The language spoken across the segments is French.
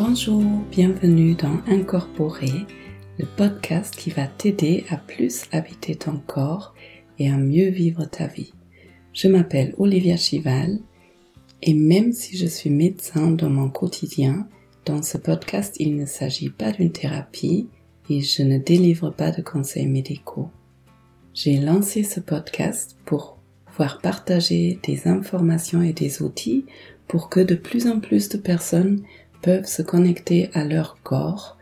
Bonjour, bienvenue dans Incorporer, le podcast qui va t'aider à plus habiter ton corps et à mieux vivre ta vie. Je m'appelle Olivia Chival et même si je suis médecin dans mon quotidien, dans ce podcast il ne s'agit pas d'une thérapie et je ne délivre pas de conseils médicaux. J'ai lancé ce podcast pour pouvoir partager des informations et des outils pour que de plus en plus de personnes peuvent se connecter à leur corps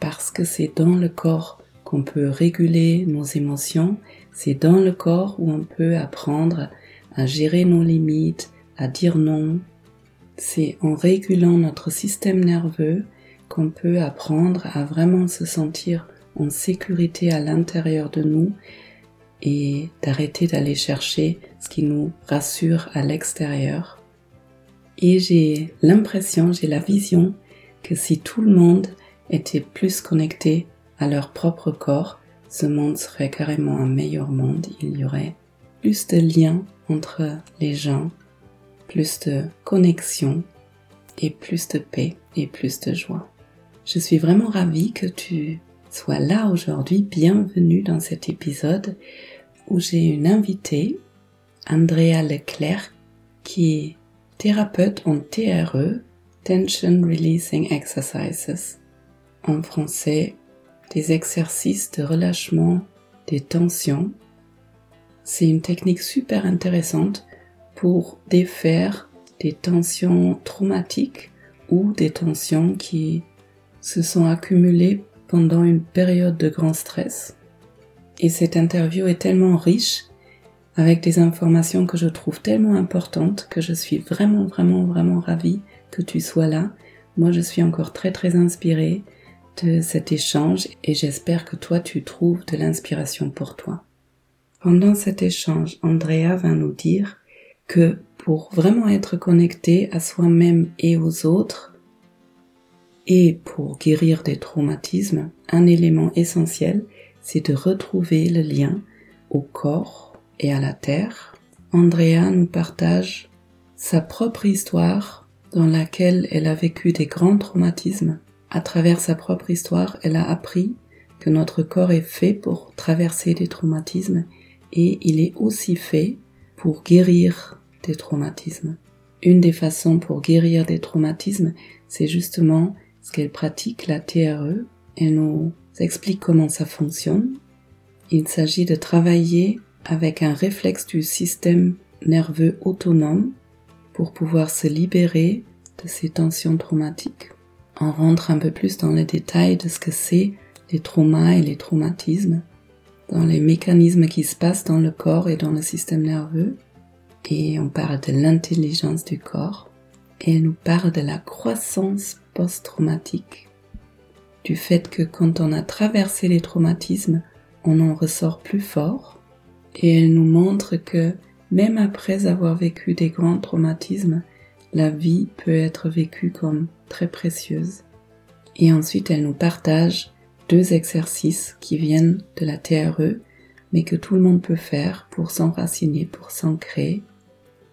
parce que c'est dans le corps qu'on peut réguler nos émotions, c'est dans le corps où on peut apprendre à gérer nos limites, à dire non. C'est en régulant notre système nerveux qu'on peut apprendre à vraiment se sentir en sécurité à l'intérieur de nous et d'arrêter d'aller chercher ce qui nous rassure à l'extérieur et j'ai l'impression, j'ai la vision que si tout le monde était plus connecté à leur propre corps, ce monde serait carrément un meilleur monde. Il y aurait plus de liens entre les gens, plus de connexion et plus de paix et plus de joie. Je suis vraiment ravie que tu sois là aujourd'hui. Bienvenue dans cet épisode où j'ai une invitée, Andrea Leclerc, qui thérapeute en TRE, Tension Releasing Exercises. En français, des exercices de relâchement des tensions. C'est une technique super intéressante pour défaire des tensions traumatiques ou des tensions qui se sont accumulées pendant une période de grand stress. Et cette interview est tellement riche avec des informations que je trouve tellement importantes que je suis vraiment, vraiment, vraiment ravie que tu sois là. Moi, je suis encore très, très inspirée de cet échange et j'espère que toi, tu trouves de l'inspiration pour toi. Pendant cet échange, Andrea va nous dire que pour vraiment être connecté à soi-même et aux autres, et pour guérir des traumatismes, un élément essentiel, c'est de retrouver le lien au corps, et à la terre, Andrea nous partage sa propre histoire dans laquelle elle a vécu des grands traumatismes. À travers sa propre histoire, elle a appris que notre corps est fait pour traverser des traumatismes et il est aussi fait pour guérir des traumatismes. Une des façons pour guérir des traumatismes, c'est justement ce qu'elle pratique, la TRE. Elle nous explique comment ça fonctionne. Il s'agit de travailler avec un réflexe du système nerveux autonome pour pouvoir se libérer de ces tensions traumatiques. On rentre un peu plus dans les détails de ce que c'est les traumas et les traumatismes, dans les mécanismes qui se passent dans le corps et dans le système nerveux, et on parle de l'intelligence du corps, et elle nous parle de la croissance post-traumatique, du fait que quand on a traversé les traumatismes, on en ressort plus fort, et elle nous montre que même après avoir vécu des grands traumatismes, la vie peut être vécue comme très précieuse. Et ensuite, elle nous partage deux exercices qui viennent de la TRE, mais que tout le monde peut faire pour s'enraciner, pour s'ancrer.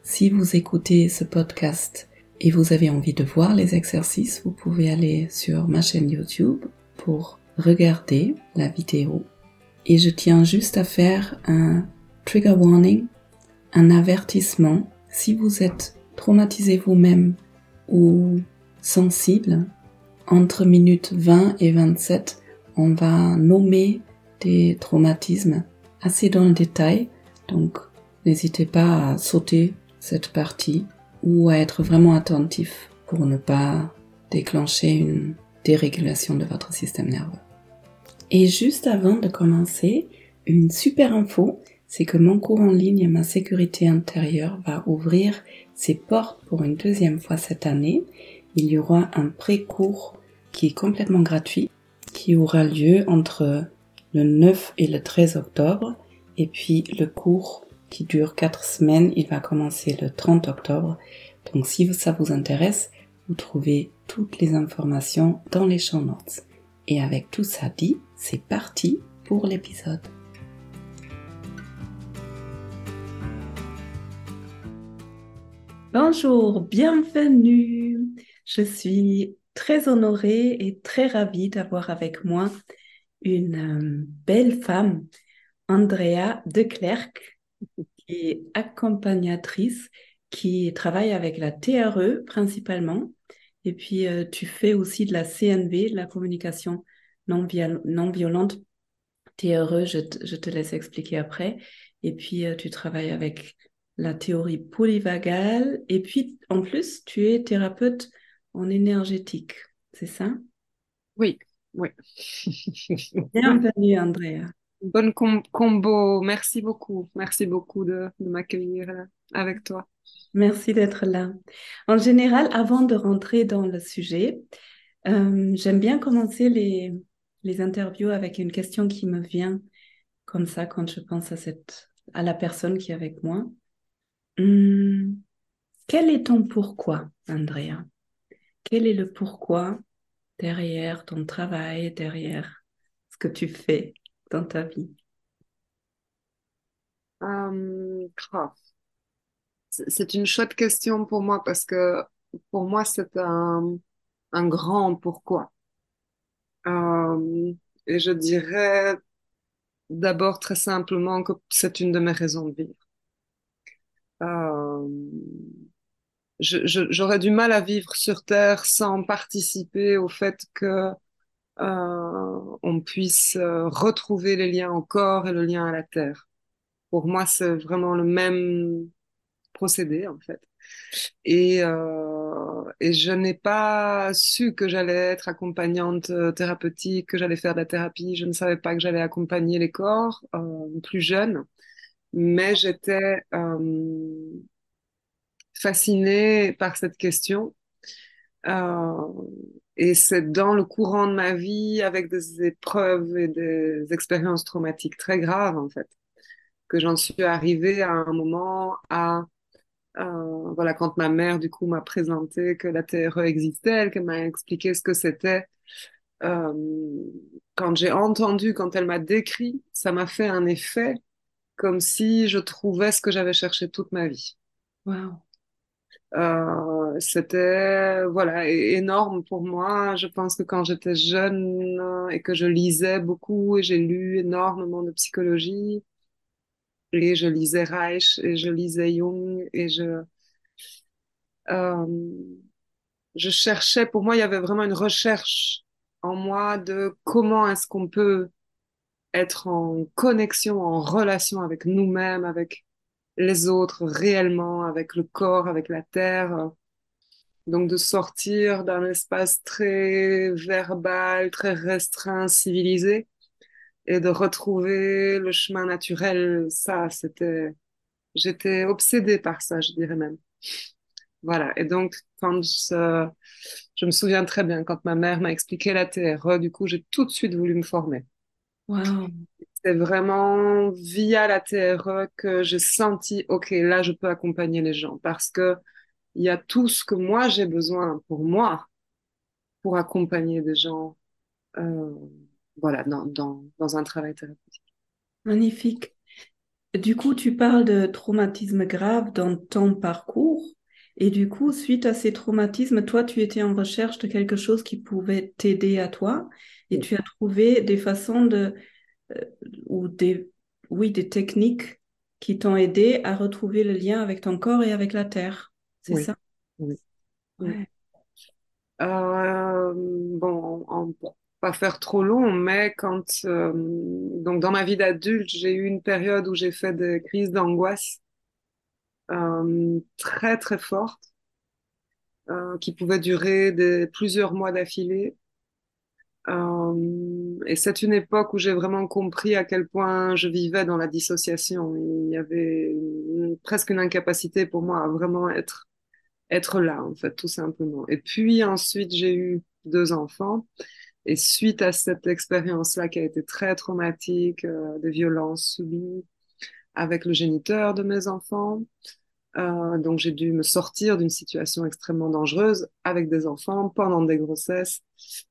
Si vous écoutez ce podcast et vous avez envie de voir les exercices, vous pouvez aller sur ma chaîne YouTube pour regarder la vidéo. Et je tiens juste à faire un trigger warning, un avertissement. Si vous êtes traumatisé vous-même ou sensible, entre minutes 20 et 27, on va nommer des traumatismes assez dans le détail. Donc, n'hésitez pas à sauter cette partie ou à être vraiment attentif pour ne pas déclencher une dérégulation de votre système nerveux. Et juste avant de commencer, une super info, c'est que mon cours en ligne Ma sécurité intérieure va ouvrir ses portes pour une deuxième fois cette année. Il y aura un pré-cours qui est complètement gratuit, qui aura lieu entre le 9 et le 13 octobre, et puis le cours qui dure 4 semaines, il va commencer le 30 octobre. Donc si ça vous intéresse, vous trouvez toutes les informations dans les champs notes. Et avec tout ça dit, c'est parti pour l'épisode. Bonjour, bienvenue. Je suis très honorée et très ravie d'avoir avec moi une euh, belle femme, Andrea Declercq, qui est accompagnatrice, qui travaille avec la TRE principalement. Et puis, euh, tu fais aussi de la CNV, de la communication non, non violente. TRE, je, je, te laisse expliquer après. Et puis, euh, tu travailles avec la théorie polyvagale. Et puis, en plus, tu es thérapeute en énergétique, c'est ça? Oui, oui. Bienvenue, Andrea. Bonne combo. Merci beaucoup. Merci beaucoup de, m'accueillir euh, avec toi. Merci d'être là. En général, avant de rentrer dans le sujet, euh, j'aime bien commencer les, les interviews avec une question qui me vient comme ça quand je pense à, cette, à la personne qui est avec moi. Hum, quel est ton pourquoi, Andrea? Quel est le pourquoi derrière ton travail, derrière ce que tu fais dans ta vie? Hum, C'est une chouette question pour moi parce que pour moi, c'est un, un grand pourquoi. Hum, et je dirais d'abord très simplement que c'est une de mes raisons de vivre. Euh, j'aurais du mal à vivre sur Terre sans participer au fait que euh, on puisse euh, retrouver les liens au corps et le lien à la Terre. Pour moi, c'est vraiment le même procédé en fait. Et, euh, et je n'ai pas su que j'allais être accompagnante thérapeutique, que j'allais faire de la thérapie. Je ne savais pas que j'allais accompagner les corps plus jeunes mais j'étais euh, fascinée par cette question. Euh, et c'est dans le courant de ma vie, avec des épreuves et des expériences traumatiques très graves, en fait, que j'en suis arrivée à un moment à, euh, voilà, quand ma mère, du coup, m'a présenté que la TRE existait, qu'elle m'a expliqué ce que c'était. Quand j'ai entendu, quand elle m'a décrit, ça m'a fait un effet comme si je trouvais ce que j'avais cherché toute ma vie. Wow. Euh, c'était voilà énorme pour moi. Je pense que quand j'étais jeune euh, et que je lisais beaucoup et j'ai lu énormément de psychologie et je lisais Reich et je lisais Jung et je euh, je cherchais. Pour moi, il y avait vraiment une recherche en moi de comment est-ce qu'on peut être en connexion, en relation avec nous-mêmes, avec les autres réellement, avec le corps, avec la terre. Donc de sortir d'un espace très verbal, très restreint, civilisé, et de retrouver le chemin naturel, ça, c'était, j'étais obsédée par ça, je dirais même. Voilà. Et donc, quand je, je me souviens très bien, quand ma mère m'a expliqué la TRE, du coup, j'ai tout de suite voulu me former. C'est vraiment via la TRE que j'ai senti, OK, là, je peux accompagner les gens parce que il y a tout ce que moi j'ai besoin pour moi pour accompagner des gens, euh, voilà, dans, dans, dans un travail thérapeutique. Magnifique. Du coup, tu parles de traumatisme grave dans ton parcours. Et du coup, suite à ces traumatismes, toi, tu étais en recherche de quelque chose qui pouvait t'aider à toi et tu as trouvé des façons de, euh, ou des, oui, des techniques qui t'ont aidé à retrouver le lien avec ton corps et avec la terre. C'est ça? Oui. Euh, bon, on, pas faire trop long, mais quand, euh, donc dans ma vie d'adulte, j'ai eu une période où j'ai fait des crises d'angoisse très très fortes, qui pouvaient durer des, plusieurs mois d'affilée. Euh, et c'est une époque où j'ai vraiment compris à quel point je vivais dans la dissociation. Il y avait presque une incapacité pour moi à vraiment être être là, en fait, tout simplement. Et puis ensuite, j'ai eu deux enfants. Et suite à cette expérience-là qui a été très traumatique, euh, de violences subies avec le géniteur de mes enfants, euh, donc j'ai dû me sortir d'une situation extrêmement dangereuse avec des enfants pendant des grossesses,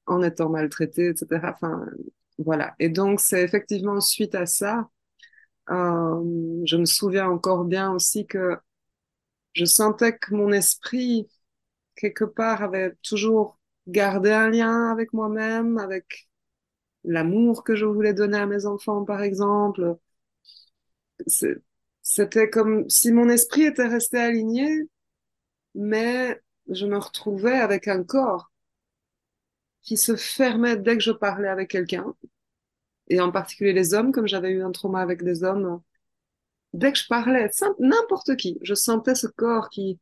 en étant maltraitée, etc. Enfin, voilà. Et donc c'est effectivement suite à ça, euh, je me souviens encore bien aussi que je sentais que mon esprit quelque part avait toujours garder un lien avec moi-même, avec l'amour que je voulais donner à mes enfants, par exemple. C'était comme si mon esprit était resté aligné, mais je me retrouvais avec un corps qui se fermait dès que je parlais avec quelqu'un, et en particulier les hommes, comme j'avais eu un trauma avec des hommes. Dès que je parlais, n'importe qui, je sentais ce corps qui,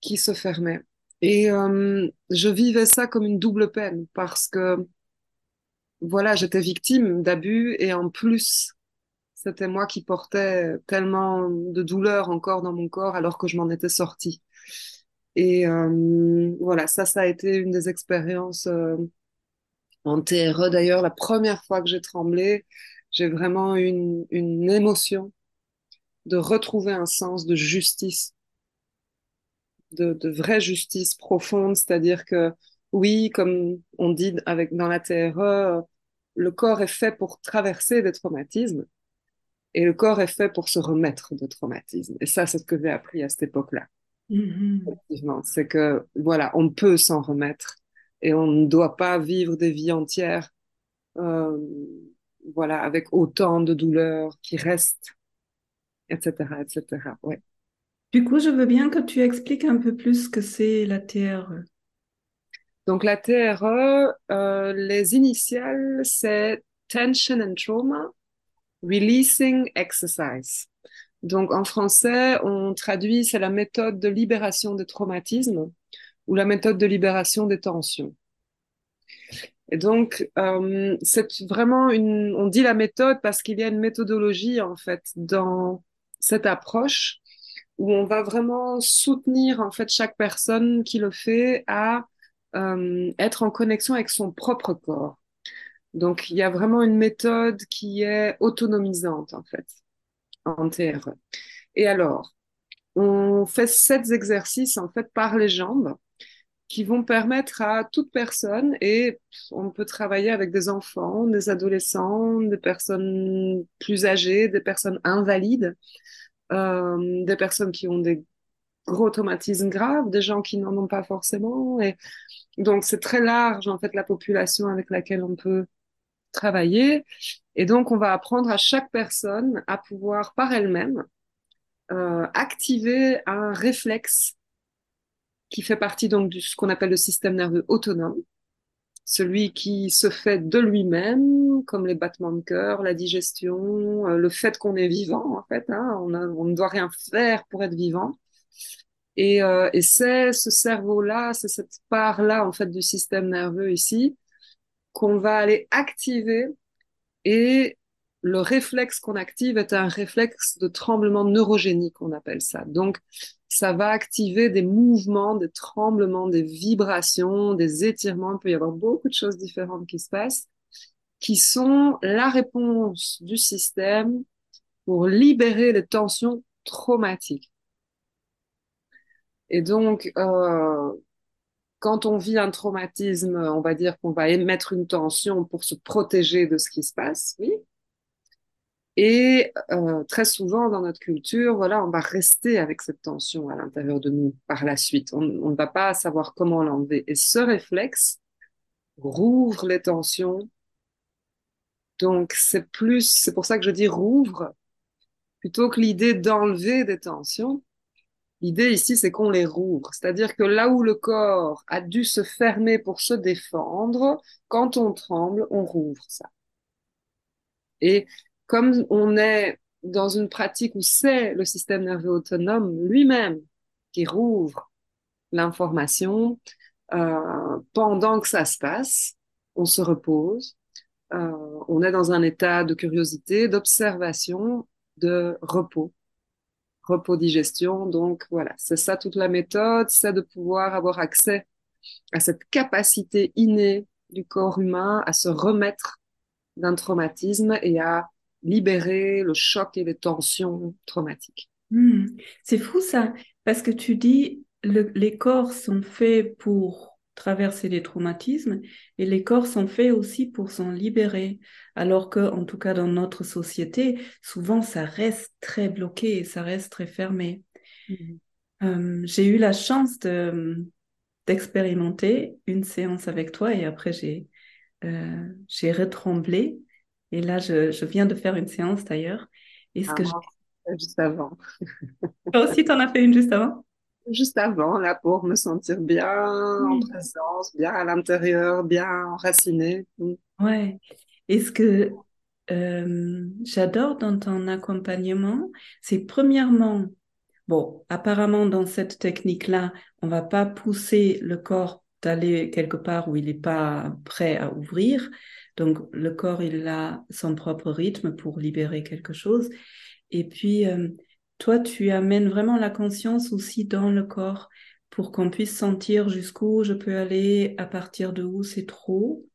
qui se fermait. Et euh, je vivais ça comme une double peine parce que, voilà, j'étais victime d'abus et en plus, c'était moi qui portais tellement de douleur encore dans mon corps alors que je m'en étais sortie. Et euh, voilà, ça, ça a été une des expériences euh, en TRE. D'ailleurs, la première fois que j'ai tremblé, j'ai vraiment eu une, une émotion de retrouver un sens de justice de, de vraie justice profonde, c'est-à-dire que oui, comme on dit avec dans la TRE, le corps est fait pour traverser des traumatismes et le corps est fait pour se remettre de traumatismes. Et ça, c'est ce que j'ai appris à cette époque-là. Mm-hmm. c'est que voilà, on peut s'en remettre et on ne doit pas vivre des vies entières, euh, voilà, avec autant de douleurs qui restent, etc., etc. Ouais. Du coup, je veux bien que tu expliques un peu plus ce que c'est la TRE. Donc la TRE, euh, les initiales, c'est Tension and Trauma Releasing Exercise. Donc en français, on traduit, c'est la méthode de libération des traumatismes ou la méthode de libération des tensions. Et donc, euh, c'est vraiment une, on dit la méthode parce qu'il y a une méthodologie en fait dans cette approche où on va vraiment soutenir en fait chaque personne qui le fait à euh, être en connexion avec son propre corps. Donc il y a vraiment une méthode qui est autonomisante en fait en TRE. Et alors, on fait sept exercices en fait par les jambes qui vont permettre à toute personne, et on peut travailler avec des enfants, des adolescents, des personnes plus âgées, des personnes invalides, euh, des personnes qui ont des gros traumatismes graves, des gens qui n'en ont pas forcément. Et donc, c'est très large, en fait, la population avec laquelle on peut travailler. Et donc, on va apprendre à chaque personne à pouvoir, par elle-même, euh, activer un réflexe qui fait partie donc de ce qu'on appelle le système nerveux autonome celui qui se fait de lui-même, comme les battements de cœur, la digestion, euh, le fait qu'on est vivant, en fait. Hein, on, ne doit rien faire pour être vivant. Et, euh, et c'est ce cerveau-là, c'est cette part-là, en fait, du système nerveux ici, qu'on va aller activer. Et le réflexe qu'on active est un réflexe de tremblement neurogénique, on appelle ça. Donc, ça va activer des mouvements, des tremblements, des vibrations, des étirements. Il peut y avoir beaucoup de choses différentes qui se passent, qui sont la réponse du système pour libérer les tensions traumatiques. Et donc, euh, quand on vit un traumatisme, on va dire qu'on va émettre une tension pour se protéger de ce qui se passe, oui, et euh, très souvent dans notre culture, voilà, on va rester avec cette tension à l'intérieur de nous par la suite. On, on ne va pas savoir comment l'enlever. Et ce réflexe rouvre les tensions. Donc c'est plus, c'est pour ça que je dis rouvre plutôt que l'idée d'enlever des tensions. L'idée ici, c'est qu'on les rouvre. C'est-à-dire que là où le corps a dû se fermer pour se défendre, quand on tremble, on rouvre ça. Et comme on est dans une pratique où c'est le système nerveux autonome lui-même qui rouvre l'information, euh, pendant que ça se passe, on se repose, euh, on est dans un état de curiosité, d'observation, de repos, repos-digestion. Donc voilà, c'est ça toute la méthode, c'est de pouvoir avoir accès à cette capacité innée du corps humain à se remettre d'un traumatisme et à libérer le choc et les tensions traumatiques. Hmm. C'est fou ça, parce que tu dis les corps sont faits pour traverser les traumatismes et les corps sont faits aussi pour s'en libérer. Alors que, en tout cas dans notre société, souvent ça reste très bloqué et ça reste très fermé. Hmm. Euh, j'ai eu la chance de, d'expérimenter une séance avec toi et après j'ai euh, j'ai retremblé et là je, je, viens de faire une séance d'ailleurs. Est-ce ah, que juste avant. Toi aussi, tu en as fait une juste avant? Juste avant, là, pour me sentir bien en présence, bien à l'intérieur, bien enraciné. Mm. Ouais. Est-ce que euh, j'adore dans ton accompagnement, c'est premièrement, bon, apparemment dans cette technique-là, on va pas pousser le corps d'aller quelque part où il n'est pas prêt à ouvrir. Donc le corps, il a son propre rythme pour libérer quelque chose. Et puis, euh, toi, tu amènes vraiment la conscience aussi dans le corps pour qu'on puisse sentir jusqu'où je peux aller, à partir de où c'est trop.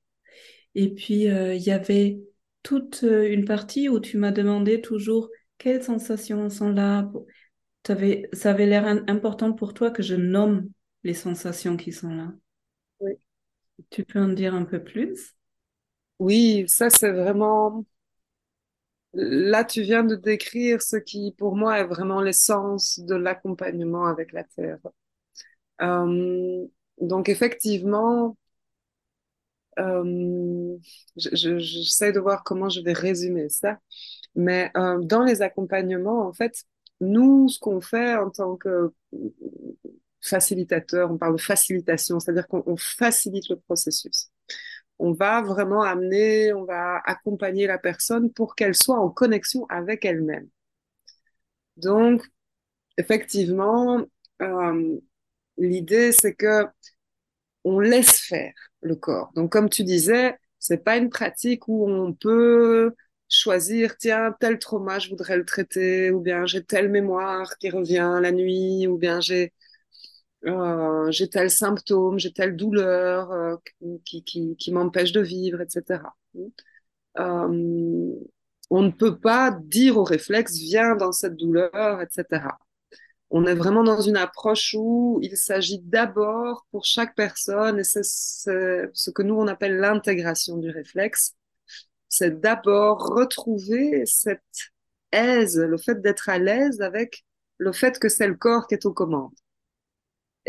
Et puis, euh, il y avait toute euh, une partie où tu m'as demandé toujours quelles sensations sont là. Avais, ça avait l'air important pour toi que je nomme les sensations qui sont là. Oui. Tu peux en dire un peu plus? Oui, ça c'est vraiment... Là, tu viens de décrire ce qui, pour moi, est vraiment l'essence de l'accompagnement avec la Terre. Euh, donc, effectivement, euh, j'essaie de voir comment je vais résumer ça. Mais euh, dans les accompagnements, en fait, nous, ce qu'on fait en tant que facilitateur, on parle de facilitation, c'est-à-dire qu'on facilite le processus. On va vraiment amener, on va accompagner la personne pour qu'elle soit en connexion avec elle-même. Donc, effectivement, euh, l'idée, c'est que on laisse faire le corps. Donc, comme tu disais, c'est pas une pratique où on peut choisir, tiens, tel trauma, je voudrais le traiter, ou bien j'ai telle mémoire qui revient la nuit, ou bien j'ai euh, j'ai tel symptôme, j'ai telle douleur euh, qui, qui, m'empêche de vivre, etc. Euh, on ne peut pas dire au réflexe, viens dans cette douleur, etc. On est vraiment dans une approche où il s'agit d'abord pour chaque personne, et c'est ce que nous on appelle l'intégration du réflexe, c'est d'abord retrouver cette aise, le fait d'être à l'aise avec le fait que c'est le corps qui est aux commandes.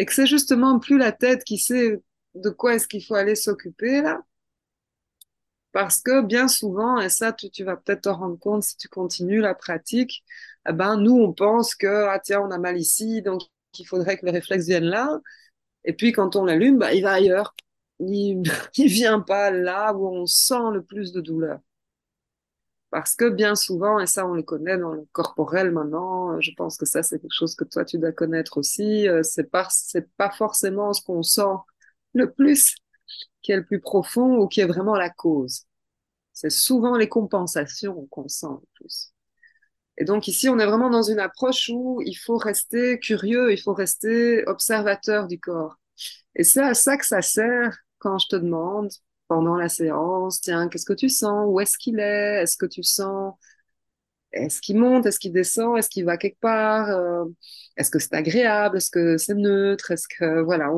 Et que c'est justement plus la tête qui sait de quoi est-ce qu'il faut aller s'occuper là. Parce que bien souvent, et ça tu, vas peut-être te rendre compte si tu continues la pratique, eh ben, nous, on pense que, ah, tiens, on a mal ici, donc il faudrait que le réflexe vienne là. Et puis, quand on l'allume, bah, il va ailleurs. Il, il vient pas là où on sent le plus de douleur. Parce que bien souvent, et ça on le connaît dans le corporel maintenant, je pense que ça c'est quelque chose que toi tu dois connaître aussi, euh, c'est pas, c'est pas forcément ce qu'on sent le plus qui est le plus profond ou qui est vraiment la cause. C'est souvent les compensations qu'on sent le plus. Et donc ici, on est vraiment dans une approche où il faut rester curieux, il faut rester observateur du corps. Et c'est à ça que ça sert quand je te demande pendant la séance, tiens, qu'est-ce que tu sens? Où est-ce qu'il est? Est-ce que tu sens Est-ce qu'il monte? Est-ce qu'il descend? Est-ce qu'il va quelque part? Euh, Est-ce que c'est agréable? Est-ce que c'est neutre? Est-ce que voilà,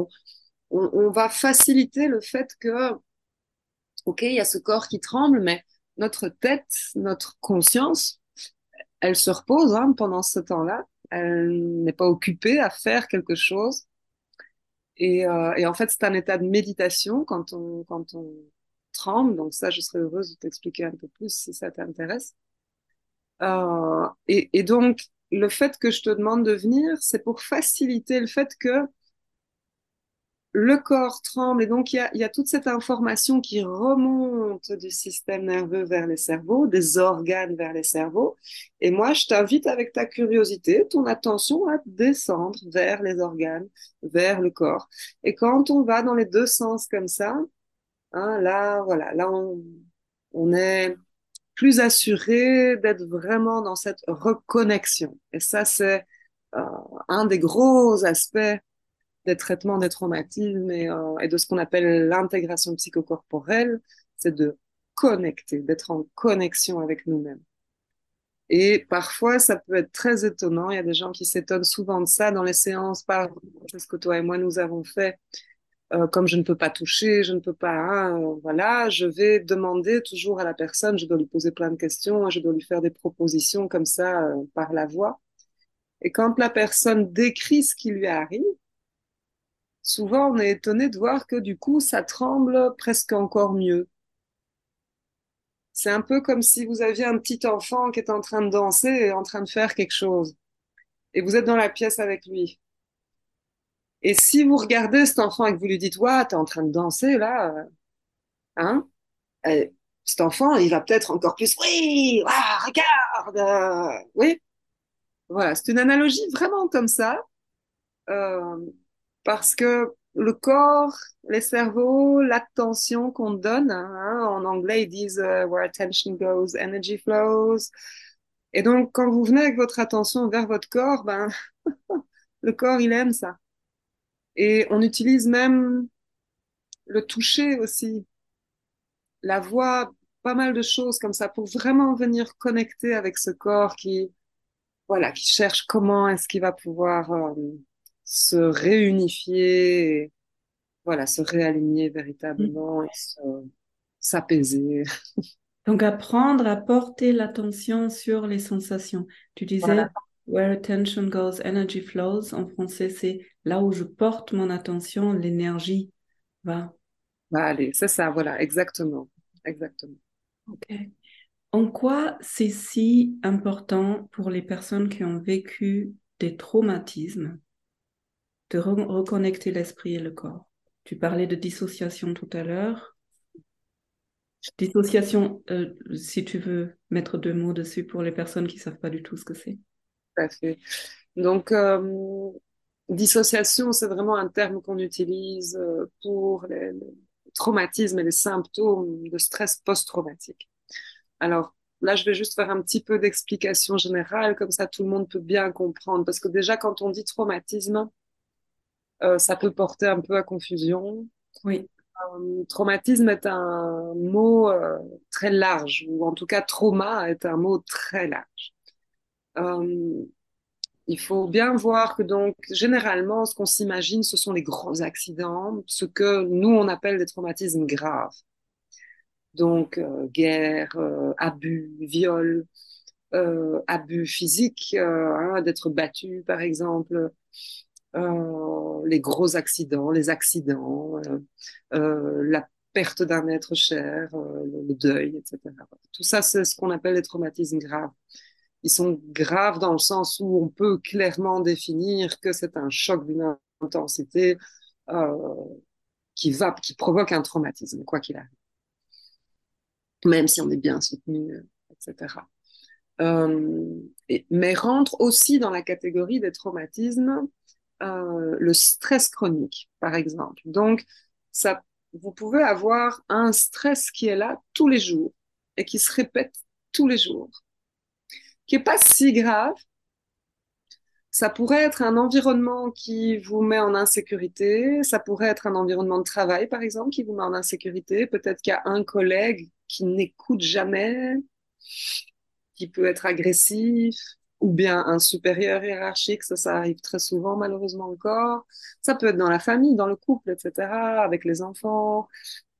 on, va faciliter le fait que, ok, il y a ce corps qui tremble, mais notre tête, notre conscience elle se repose hein, pendant ce temps-là. Elle n'est pas occupée à faire quelque chose. Et, euh, et en fait, c'est un état de méditation quand on, quand on tremble. Donc ça, je serais heureuse de t'expliquer un peu plus si ça t'intéresse. Euh, et, et donc, le fait que je te demande de venir, c'est pour faciliter le fait que le corps tremble et donc il y a, y a, toute cette information qui remonte du système nerveux vers les cerveaux, des organes vers les cerveaux. Et moi, je t'invite avec ta curiosité, ton attention à descendre vers les organes, vers le corps. Et quand on va dans les deux sens comme ça, hein, là, voilà, là on, on est plus assuré d'être vraiment dans cette reconnexion. Et ça, c'est euh, un des gros aspects des traitements des traumatismes et, euh, et de ce qu'on appelle l'intégration psychocorporelle, c'est de connecter, d'être en connexion avec nous-mêmes. Et parfois, ça peut être très étonnant. Il y a des gens qui s'étonnent souvent de ça dans les séances, par ce que toi et moi nous avons fait. Euh, comme je ne peux pas toucher, je ne peux pas, hein, euh, voilà, je vais demander toujours à la personne, je dois lui poser plein de questions, je dois lui faire des propositions comme ça par la voix. Et quand la personne décrit ce qui lui arrive, souvent on est étonné de voir que du coup, ça tremble presque encore mieux. C'est un peu comme si vous aviez un petit enfant qui est en train de danser et en train de faire quelque chose. Et vous êtes dans la pièce avec lui. Et si vous regardez cet enfant et que vous lui dites, ouais, t'es en train de danser là, hein, et cet enfant, il va peut-être encore plus, oui, ah, regarde, euh, oui. Voilà, c'est une analogie vraiment comme ça, euh, parce que le corps, les cerveaux, l'attention qu'on donne, hein, en anglais ils disent uh, where attention goes, energy flows. Et donc quand vous venez avec votre attention vers votre corps, ben le corps il aime ça. Et on utilise même le toucher aussi, la voix, pas mal de choses comme ça pour vraiment venir connecter avec ce corps qui, voilà, qui cherche comment est-ce qu'il va pouvoir euh, se réunifier, et, voilà, se réaligner véritablement et s'apaiser. Donc apprendre à porter l'attention sur les sensations. Tu disais where attention goes, energy flows. En français, c'est là où je porte mon attention, l'énergie va. Va aller, c'est ça, voilà, exactement, exactement. Ok. En quoi c'est si important pour les personnes qui ont vécu des traumatismes? De reconnecter l'esprit et le corps. Tu parlais de dissociation tout à l'heure. Dissociation, euh, si tu veux mettre deux mots dessus pour les personnes qui ne savent pas du tout ce que c'est. Donc, euh, dissociation, c'est vraiment un terme qu'on utilise euh, pour les, traumatismes et les symptômes de stress post-traumatique. Alors, là, je vais juste faire un petit peu d'explication générale, comme ça tout le monde peut bien comprendre. Parce que déjà, quand on dit traumatisme, euh, ça peut porter un peu à confusion. Oui. Euh, traumatisme est un mot euh, très large, ou en tout cas trauma est un mot très large. Il faut bien voir que donc généralement ce qu'on s'imagine ce sont les gros accidents, ce que nous on appelle des traumatismes graves. Donc guerre, abus, viol, abus physiques, hein, d'être battu par exemple, les gros accidents, les accidents, euh, euh, la perte d'un être cher, le deuil, etc. Tout ça, c'est ce qu'on appelle les traumatismes graves. Ils sont graves dans le sens où on peut clairement définir que c'est un choc d'une intensité euh, qui provoque un traumatisme, quoi qu'il arrive. Même si on est bien soutenu, etc. Euh, et, mais rentre aussi dans la catégorie des traumatismes euh, le stress chronique, par exemple. Donc, vous pouvez avoir un stress qui est là tous les jours et qui se répète tous les jours, qui est pas si grave. Ça pourrait être un environnement qui vous met en insécurité. Ça pourrait être un environnement de travail, par exemple, qui vous met en insécurité. Peut-être qu'il y a un collègue qui n'écoute jamais, qui peut être agressif, ou bien un supérieur hiérarchique, ça, ça arrive très souvent malheureusement encore. Ça peut être dans la famille, dans le couple, etc., avec les enfants.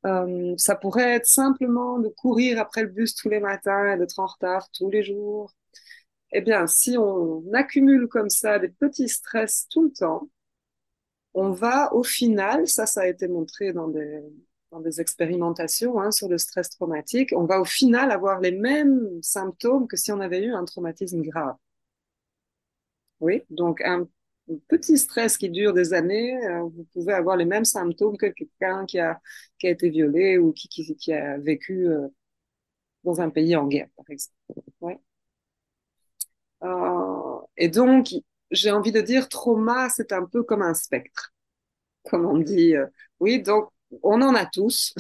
Euh, ça pourrait être simplement de courir après le bus tous les matins et d'être en retard tous les jours. Eh bien, si on accumule comme ça des petits stress tout le temps, on va au final, ça, ça a été montré dans des, dans des expérimentations hein, sur le stress traumatique, on va au final avoir les mêmes symptômes que si on avait eu un traumatisme grave. Oui, donc un petit stress qui dure des années, euh, vous pouvez avoir les mêmes symptômes que quelqu'un qui a, qui a été violé ou qui, qui, a vécu euh, dans un pays en guerre, par exemple. Ouais. Euh, et donc, j'ai envie de dire, trauma, c'est un peu comme un spectre, comme on dit. Euh, oui, donc, on en a tous.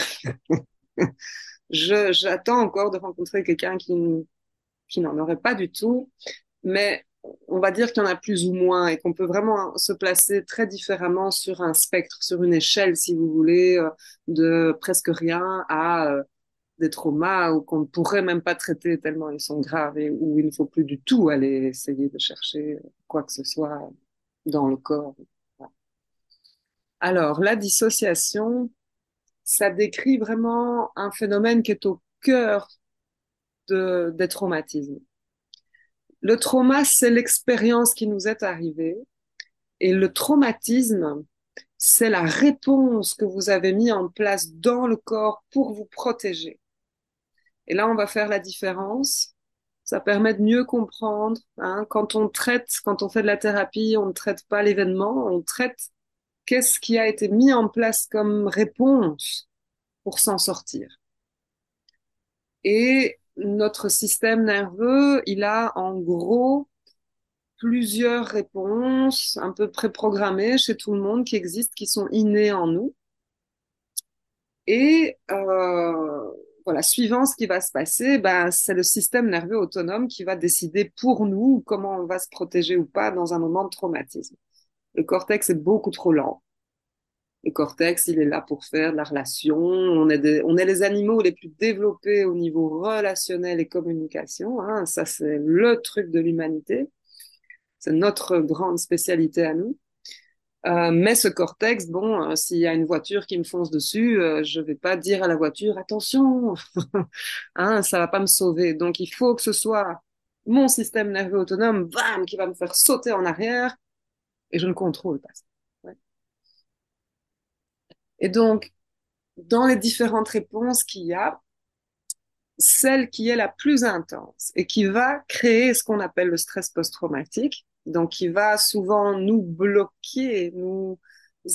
J'attends encore de rencontrer quelqu'un qui, qui n'en aurait pas du tout, mais on va dire qu'il y en a plus ou moins et qu'on peut vraiment se placer très différemment sur un spectre, sur une échelle, si vous voulez, euh, de presque rien à euh, des traumas ou qu'on ne pourrait même pas traiter tellement ils sont graves et où il ne faut plus du tout aller essayer de chercher quoi que ce soit dans le corps. Alors, la dissociation, ça décrit vraiment un phénomène qui est au cœur de, des traumatismes. Le trauma, c'est l'expérience qui nous est arrivée. Et le traumatisme, c'est la réponse que vous avez mis en place dans le corps pour vous protéger. Et là, on va faire la différence. Ça permet de mieux comprendre. Hein. Quand on traite, quand on fait de la thérapie, on ne traite pas l'événement, on traite qu'est-ce qui a été mis en place comme réponse pour s'en sortir. Et notre système nerveux, il a en gros plusieurs réponses un peu préprogrammées chez tout le monde qui existent, qui sont innées en nous. Et euh, voilà, suivant ce qui va se passer, ben, c'est le système nerveux autonome qui va décider pour nous comment on va se protéger ou pas dans un moment de traumatisme. Le cortex est beaucoup trop lent. Le cortex, il est là pour faire de la relation. On est, les animaux les plus développés au niveau relationnel et communication. Hein. Ça, c'est le truc de l'humanité. C'est notre grande spécialité à nous. Euh, mais ce cortex, bon, euh, s'il y a une voiture qui me fonce dessus, euh, je vais pas dire à la voiture attention, hein, ça va pas me sauver. Donc il faut que ce soit mon système nerveux autonome, bam, qui va me faire sauter en arrière, et je ne contrôle pas ça. Et donc, dans les différentes réponses qu'il y a, celle qui est la plus intense et qui va créer ce qu'on appelle le stress post-traumatique, donc qui va souvent nous bloquer, nous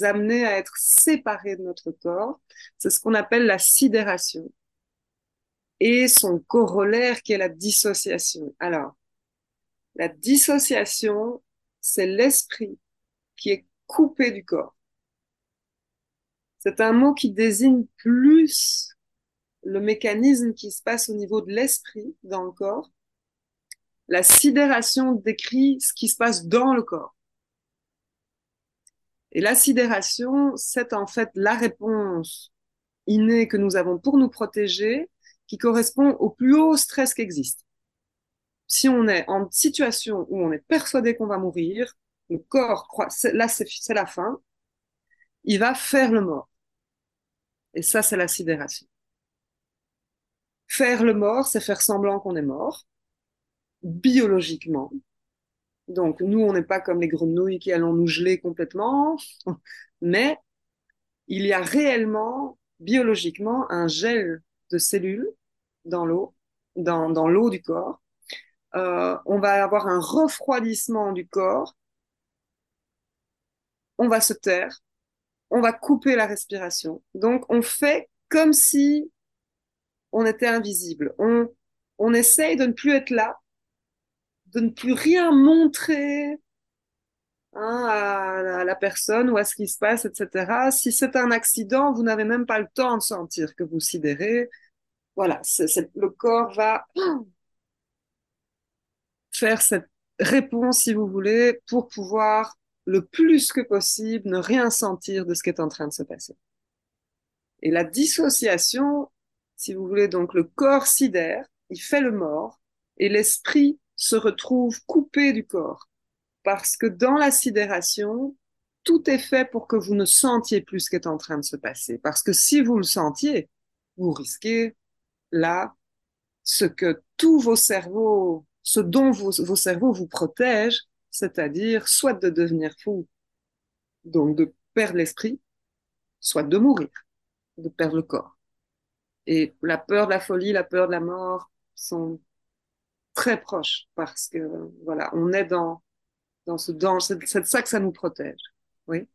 amener à être séparés de notre corps, c'est ce qu'on appelle la sidération et son corollaire qui est la dissociation. Alors, la dissociation, c'est l'esprit qui est coupé du corps. C'est un mot qui désigne plus le mécanisme qui se passe au niveau de l'esprit dans le corps. La sidération décrit ce qui se passe dans le corps. Et la sidération, c'est en fait la réponse innée que nous avons pour nous protéger qui correspond au plus haut stress qui existe. Si on est en situation où on est persuadé qu'on va mourir, le corps croit, là c'est la fin, il va faire le mort. Et ça, c'est la sidération. Faire le mort, c'est faire semblant qu'on est mort, biologiquement. Donc, nous, on n'est pas comme les grenouilles qui allons nous geler complètement, mais il y a réellement, biologiquement, un gel de cellules dans l'eau, dans, l'eau du corps. Euh, on va avoir un refroidissement du corps. On va se taire on va couper la respiration. Donc, on fait comme si on était invisible. On, on essaye de ne plus être là, de ne plus rien montrer hein, à, la personne ou à ce qui se passe, etc. Si c'est un accident, vous n'avez même pas le temps de sentir que vous sidérez. Voilà, le corps va faire cette réponse, si vous voulez, pour pouvoir le plus que possible, ne rien sentir de ce qui est en train de se passer. Et la dissociation, si vous voulez, donc le corps sidère, il fait le mort, et l'esprit se retrouve coupé du corps. Parce que dans la sidération, tout est fait pour que vous ne sentiez plus ce qui est en train de se passer. Parce que si vous le sentiez, vous risquez là ce que tous vos cerveaux, ce dont vos, vos cerveaux vous protègent, c'est-à-dire soit de devenir fou, donc de perdre l'esprit, soit de mourir, de perdre le corps. Et la peur de la folie, la peur de la mort sont très proches parce que voilà, on est dans dans ce danger, c'est de ça que ça nous protège. Oui.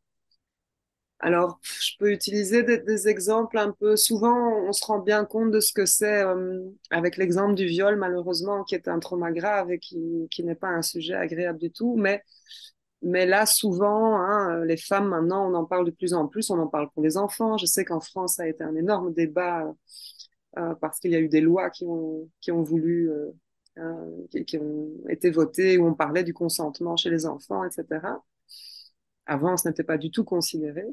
Alors, je peux utiliser des, exemples un peu. Souvent, on se rend bien compte de ce que c'est euh, avec l'exemple du viol, malheureusement, qui est un trauma grave et qui, n'est pas un sujet agréable du tout. Mais, là, souvent, hein, les femmes, maintenant, on en parle de plus en plus. On en parle pour les enfants. Je sais qu'en France, ça a été un énorme débat euh, parce qu'il y a eu des lois qui ont, qui ont voulu, euh, euh qui ont été votées où on parlait du consentement chez les enfants, etc. Avant, ce n'était pas du tout considéré.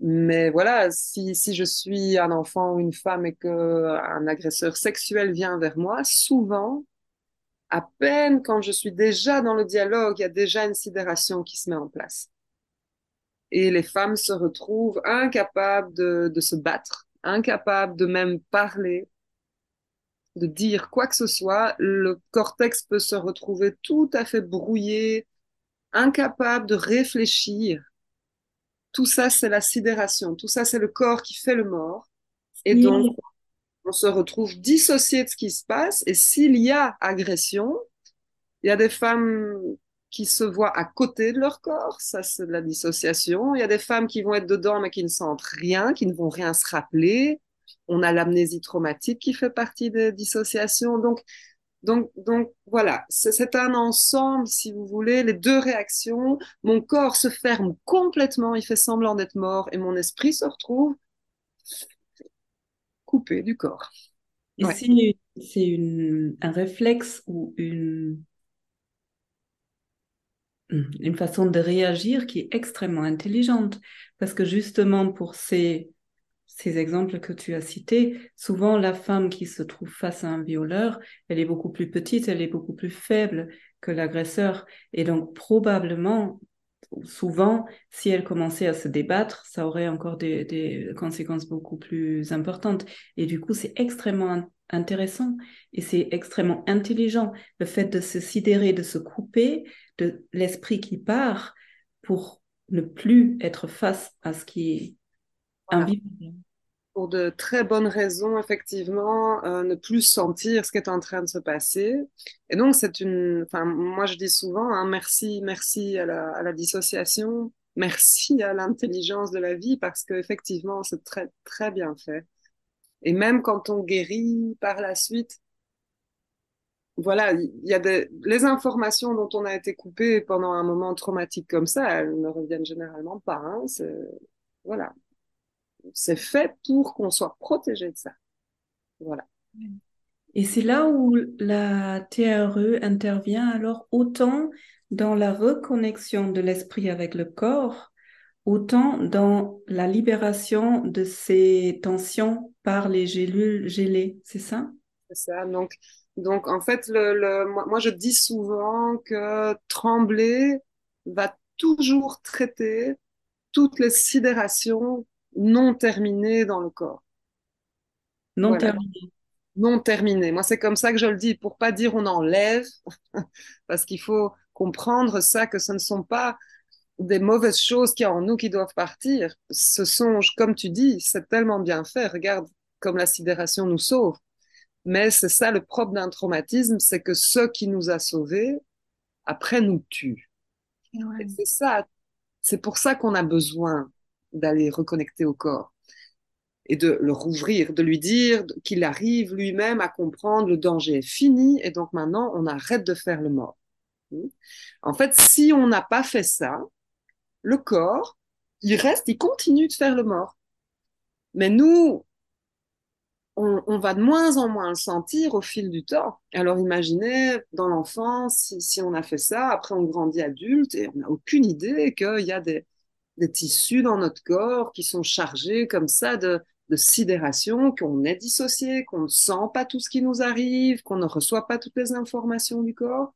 Mais voilà, si, si je suis un enfant ou une femme et qu'un agresseur sexuel vient vers moi, souvent, à peine quand je suis déjà dans le dialogue, il y a déjà une sidération qui se met en place. Et les femmes se retrouvent incapables de, de se battre, incapables de même parler, de dire quoi que ce soit. Le cortex peut se retrouver tout à fait brouillé, incapable de réfléchir tout ça, c'est la sidération. Tout ça, c'est le corps qui fait le mort. Et donc, on se retrouve dissocié de ce qui se passe. Et s'il y a agression, il y a des femmes qui se voient à côté de leur corps, ça c'est de la dissociation. Il y a des femmes qui vont être dedans mais qui ne sentent rien, qui ne vont rien se rappeler. On a l'amnésie traumatique qui fait partie des dissociations. Donc, donc, donc voilà, c'est un ensemble, si vous voulez, les deux réactions. Mon corps se ferme complètement, il fait semblant d'être mort, et mon esprit se retrouve coupé du corps. Et c'est un réflexe ou une, une façon de réagir qui est extrêmement intelligente, parce que justement pour ces ces exemples que tu as cités, souvent la femme qui se trouve face à un violeur, elle est beaucoup plus petite, elle est beaucoup plus faible que l'agresseur. Et donc probablement, souvent, si elle commençait à se débattre, ça aurait encore des, conséquences beaucoup plus importantes. Et du coup, c'est extrêmement intéressant et c'est extrêmement intelligent le fait de se sidérer, de se couper de l'esprit qui part pour ne plus être face à ce qui pour de très bonnes raisons, effectivement, euh, ne plus sentir ce qui est en train de se passer. Et donc, c'est une, enfin, moi, je dis souvent, hein, merci, merci à la, à la dissociation, merci à l'intelligence de la vie, parce que effectivement, c'est très, très bien fait. Et même quand on guérit par la suite, voilà, il y a des, les informations dont on a été coupé pendant un moment traumatique comme ça, elles ne reviennent généralement pas. Hein, voilà, c'est fait pour qu'on soit protégé de ça. Voilà. Et c'est là où la TRE intervient alors autant dans la reconnexion de l'esprit avec le corps, autant dans la libération de ces tensions par les gélules gelées, c'est ça? C'est ça. Donc, donc en fait, le, moi, moi, je dis souvent que trembler va toujours traiter toutes les sidérations non terminé dans le corps. Non terminé. Non terminé. Moi, c'est comme ça que je le dis, pour pas dire on enlève, parce qu'il faut comprendre ça, que ce ne sont pas des mauvaises choses qui y en nous qui doivent partir. Ce sont, comme tu dis, c'est tellement bien fait. Regarde comme la sidération nous sauve. Mais c'est ça le propre d'un traumatisme, c'est que ce qui nous a sauvés, après nous tue. C'est ça. C'est pour ça qu'on a besoin d'aller reconnecter au corps et de le rouvrir, de lui dire qu'il arrive lui-même à comprendre le danger est fini et donc maintenant on arrête de faire le mort. En fait, si on n'a pas fait ça, le corps, il reste, il continue de faire le mort. Mais nous, on, va de moins en moins le sentir au fil du temps. Alors imaginez, dans l'enfance, si, si, on a fait ça, après on grandit adulte et on n'a aucune idée qu'il y a des, des tissus dans notre corps qui sont chargés comme ça de, sidération, qu'on est dissocié, qu'on ne sent pas tout ce qui nous arrive, qu'on ne reçoit pas toutes les informations du corps.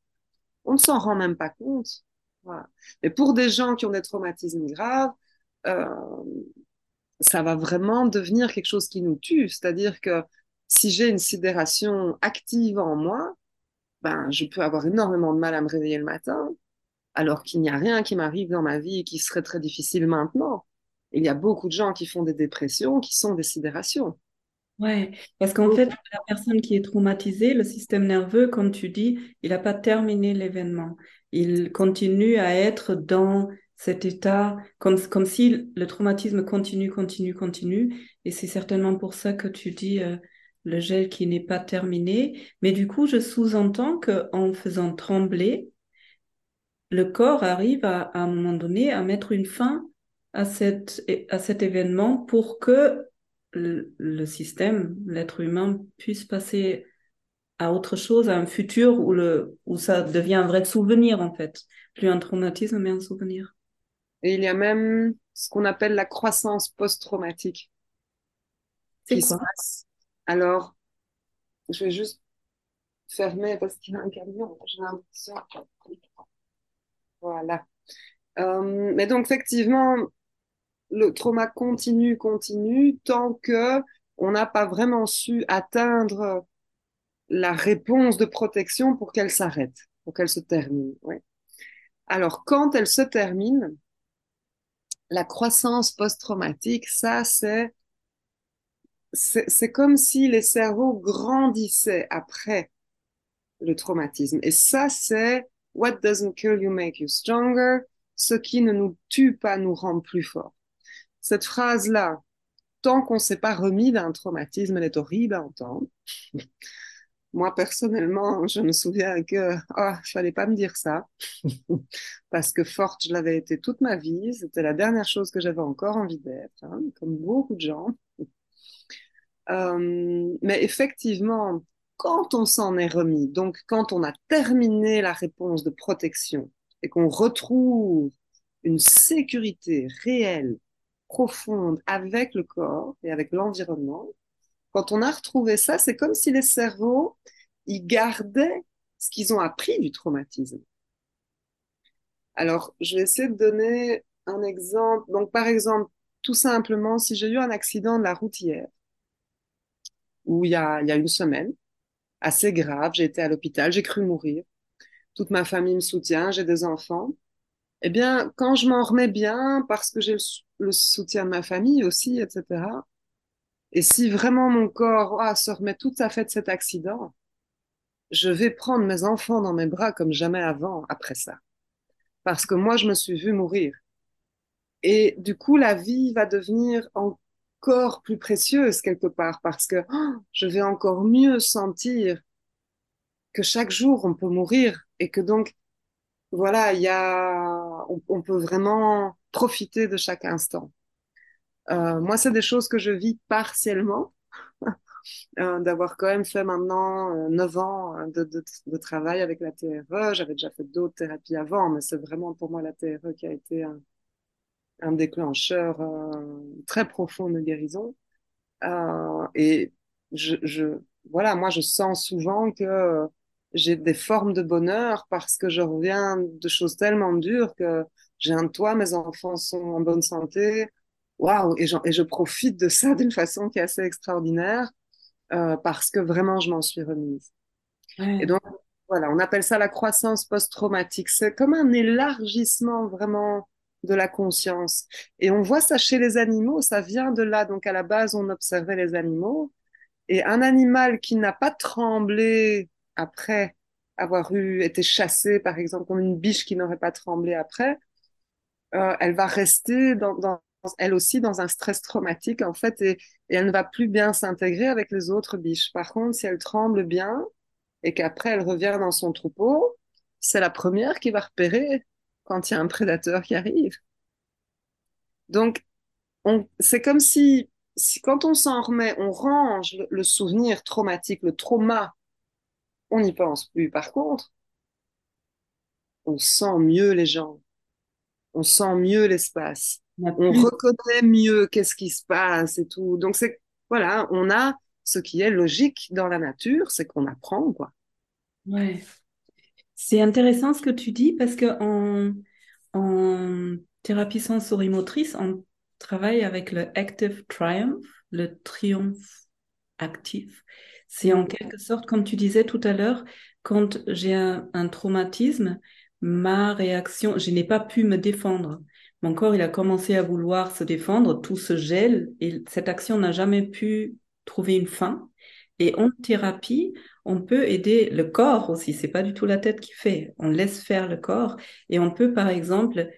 On ne s'en rend même pas compte. Mais pour des gens qui ont des traumatismes graves, euh, ça va vraiment devenir quelque chose qui nous tue. C'est-à-dire que si j'ai une sidération active en moi, ben, je peux avoir énormément de mal à me réveiller le matin alors qu'il n'y a rien qui m'arrive dans ma vie qui serait très difficile maintenant. Il y a beaucoup de gens qui font des dépressions, qui sont des sidérations. Ouais, parce qu'en fait, la personne qui est traumatisée, le système nerveux, comme tu dis, il n'a pas terminé l'événement. Il continue à être dans cet état, comme, comme si le traumatisme continue, continue, continue. Et c'est certainement pour ça que tu dis euh, le gel qui n'est pas terminé. Mais du coup, je sous-entends qu'en faisant trembler, le corps arrive à, un moment donné à mettre une fin à, cette, à cet événement pour que le, système, l'être humain, puisse passer à autre chose, à un futur où, le, où ça devient un vrai souvenir en fait. Plus un traumatisme, mais un souvenir. Et il y a même ce qu'on appelle la croissance post-traumatique. C'est quoi? Alors, je vais juste fermer parce qu'il y a un camion. J'ai l'impression voilà. Euh, mais donc, effectivement, le trauma continue, continue, tant que on n'a pas vraiment su atteindre la réponse de protection pour qu'elle s'arrête, pour qu'elle se termine. Alors, quand elle se termine, la croissance post-traumatique, ça, c'est, c'est comme si les cerveaux grandissaient après le traumatisme. Et ça, c'est What doesn't kill you make you stronger? Ce qui ne nous tue pas nous rend plus forts. Cette phrase-là, tant qu'on ne s'est pas remis d'un traumatisme, elle est horrible à entendre. Moi, personnellement, je me souviens que oh, il fallait pas me dire ça parce que forte, je l'avais été toute ma vie. C'était la dernière chose que j'avais encore envie d'être, hein, comme beaucoup de gens. Euh, mais effectivement, quand on s'en est remis, donc quand on a terminé la réponse de protection et qu'on retrouve une sécurité réelle, profonde avec le corps et avec l'environnement, quand on a retrouvé ça, c'est comme si les cerveaux, ils gardaient ce qu'ils ont appris du traumatisme. Alors, je vais essayer de donner un exemple. Donc, par exemple, tout simplement, si j'ai eu un accident de la route hier, où il y a, il y a une semaine, assez grave, j'ai été à l'hôpital, j'ai cru mourir. Toute ma famille me soutient, j'ai des enfants. Eh bien, quand je m'en remets bien, parce que j'ai le, soutien de ma famille aussi, etc., et si vraiment mon corps ah, se remet tout à fait de cet accident, je vais prendre mes enfants dans mes bras comme jamais avant après ça. Parce que moi, je me suis vue mourir. Et du coup, la vie va devenir encore plus précieuse quelque part parce que oh, je vais encore mieux sentir que chaque jour on peut mourir et que donc, voilà, il y a, on, peut vraiment profiter de chaque instant. Euh, moi, c'est des choses que je vis partiellement, euh, d'avoir quand même fait maintenant euh, 9 ans euh, de, de, de, travail avec la TRE. J'avais déjà fait d'autres thérapies avant, mais c'est vraiment pour moi la TRE qui a été un, un déclencheur euh, très profond de guérison. Euh, et je, je, voilà, moi, je sens souvent que j'ai des formes de bonheur parce que je reviens de choses tellement dures que j'ai un toit, mes enfants sont en bonne santé, waouh, et, et, je profite de ça d'une façon qui est assez extraordinaire euh, parce que vraiment je m'en suis remise. Ouais. Et donc, voilà, on appelle ça la croissance post-traumatique. C'est comme un élargissement vraiment de la conscience. Et on voit ça chez les animaux, ça vient de là. Donc à la base, on observait les animaux. Et un animal qui n'a pas tremblé après avoir eu été chassé, par exemple, comme une biche qui n'aurait pas tremblé après, euh, elle va rester elle aussi dans un stress traumatique en fait et, et elle ne va plus bien s'intégrer avec les autres biches. Par contre, si elle tremble bien et qu'après elle revient dans son troupeau, c'est la première qui va repérer quand il y a un prédateur qui arrive. Donc, c'est comme si, si, quand on s'en remet, on range le, le souvenir traumatique, le trauma, on n'y pense plus. Par contre, on sent mieux les gens, on sent mieux l'espace on reconnaît mieux qu'est-ce qui se passe et tout. Donc c'est voilà, on a ce qui est logique dans la nature, c'est qu'on apprend quoi. Ouais. C'est intéressant ce que tu dis parce que en, en thérapie sensorimotrice, on travaille avec le active triumph, le triomphe actif. C'est en quelque sorte, comme tu disais tout à l'heure, quand j'ai un, un traumatisme, ma réaction, je n'ai pas pu me défendre. Mon corps, il a commencé à vouloir se défendre, tout se gèle et cette action n'a jamais pu trouver une fin. Et en thérapie, on peut aider le corps aussi. C'est pas du tout la tête qui fait. On laisse faire le corps et on peut, par exemple,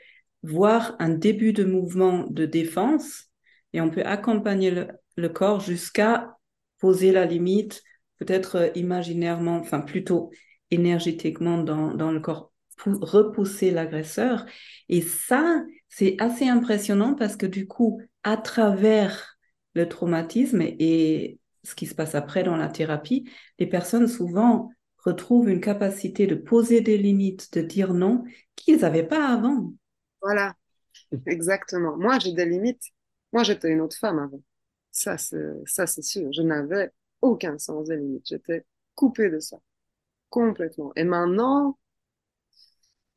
voir un début de mouvement de défense et on peut accompagner le, corps jusqu'à poser la limite, peut-être imaginairement, enfin plutôt énergétiquement dans, dans le corps pour repousser l'agresseur. Et ça, c'est assez impressionnant parce que du coup, à travers le traumatisme et ce qui se passe après dans la thérapie, les personnes souvent retrouvent une capacité de poser des limites, de dire non, qu'ils n'avaient pas avant. Voilà, exactement. Moi, j'ai des limites. Moi, j'étais une autre femme avant. Ça, c'est, sûr. Je n'avais aucun sens des limites. J'étais coupée de ça. Complètement. Et maintenant,